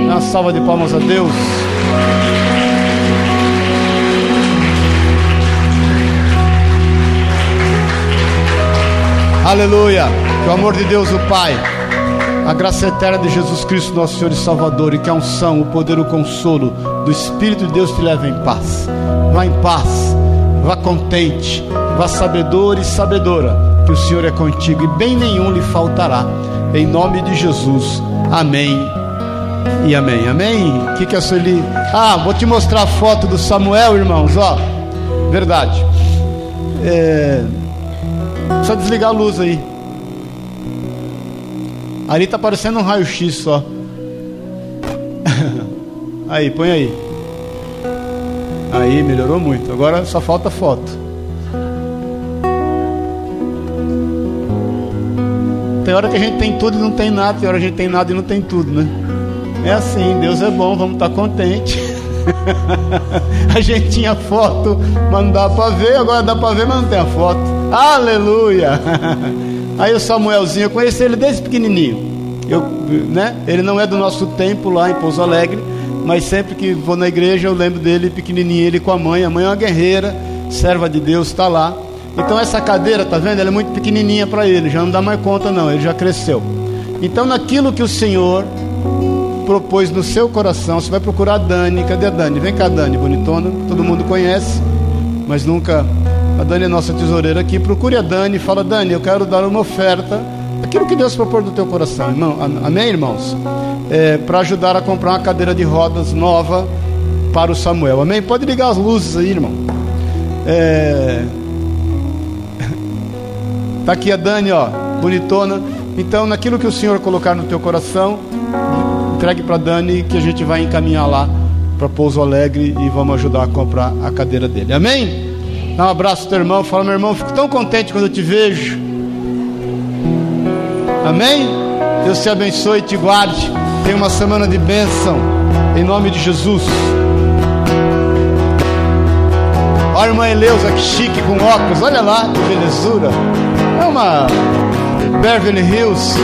Uma salva de palmas a Deus. Aleluia. Que o amor de Deus, o Pai, a graça eterna de Jesus Cristo, nosso Senhor e Salvador, e que a unção, o poder, o consolo do Espírito de Deus te leve em paz. Vá em paz, vá contente, vá sabedor e sabedora, que o Senhor é contigo e bem nenhum lhe faltará. Em nome de Jesus. Amém. E amém. Amém. O que, que é a Sueli? Ah, vou te mostrar a foto do Samuel, irmãos. Ó, verdade. É só desligar a luz aí. Ali tá parecendo um raio-x só. aí, põe aí. Aí, melhorou muito. Agora só falta foto. Tem hora que a gente tem tudo e não tem nada, tem hora que a gente tem nada e não tem tudo, né? É assim, Deus é bom, vamos estar tá contente. a gente tinha foto, mas não dá para ver, agora dá para ver, mas não tem a foto. Aleluia! Aí o Samuelzinho, eu conheci ele desde pequenininho. Eu, né? Ele não é do nosso tempo lá em Pouso Alegre, mas sempre que vou na igreja eu lembro dele pequenininho, ele com a mãe. A mãe é uma guerreira, serva de Deus, está lá. Então essa cadeira, tá vendo? Ela é muito pequenininha para ele, já não dá mais conta não, ele já cresceu. Então naquilo que o Senhor propôs no seu coração, você vai procurar a Dani. Cadê a Dani? Vem cá, Dani, bonitona. Todo mundo conhece, mas nunca a Dani é nossa tesoureira aqui. Procure a Dani fala: Dani, eu quero dar uma oferta. Aquilo que Deus propôs no teu coração, irmão. Amém, irmãos? É, para ajudar a comprar uma cadeira de rodas nova para o Samuel. Amém? Pode ligar as luzes aí, irmão. É... Tá aqui a Dani, ó, bonitona. Então, naquilo que o Senhor colocar no teu coração, entregue para Dani que a gente vai encaminhar lá para Pouso Alegre e vamos ajudar a comprar a cadeira dele. Amém? Dá um abraço ao teu irmão. Fala, meu irmão, fico tão contente quando eu te vejo. Amém? Deus te abençoe e te guarde. Tenha uma semana de bênção. Em nome de Jesus. Olha a irmã Eleusa, que chique com óculos. Olha lá, que belezura. É uma Beverly Hills.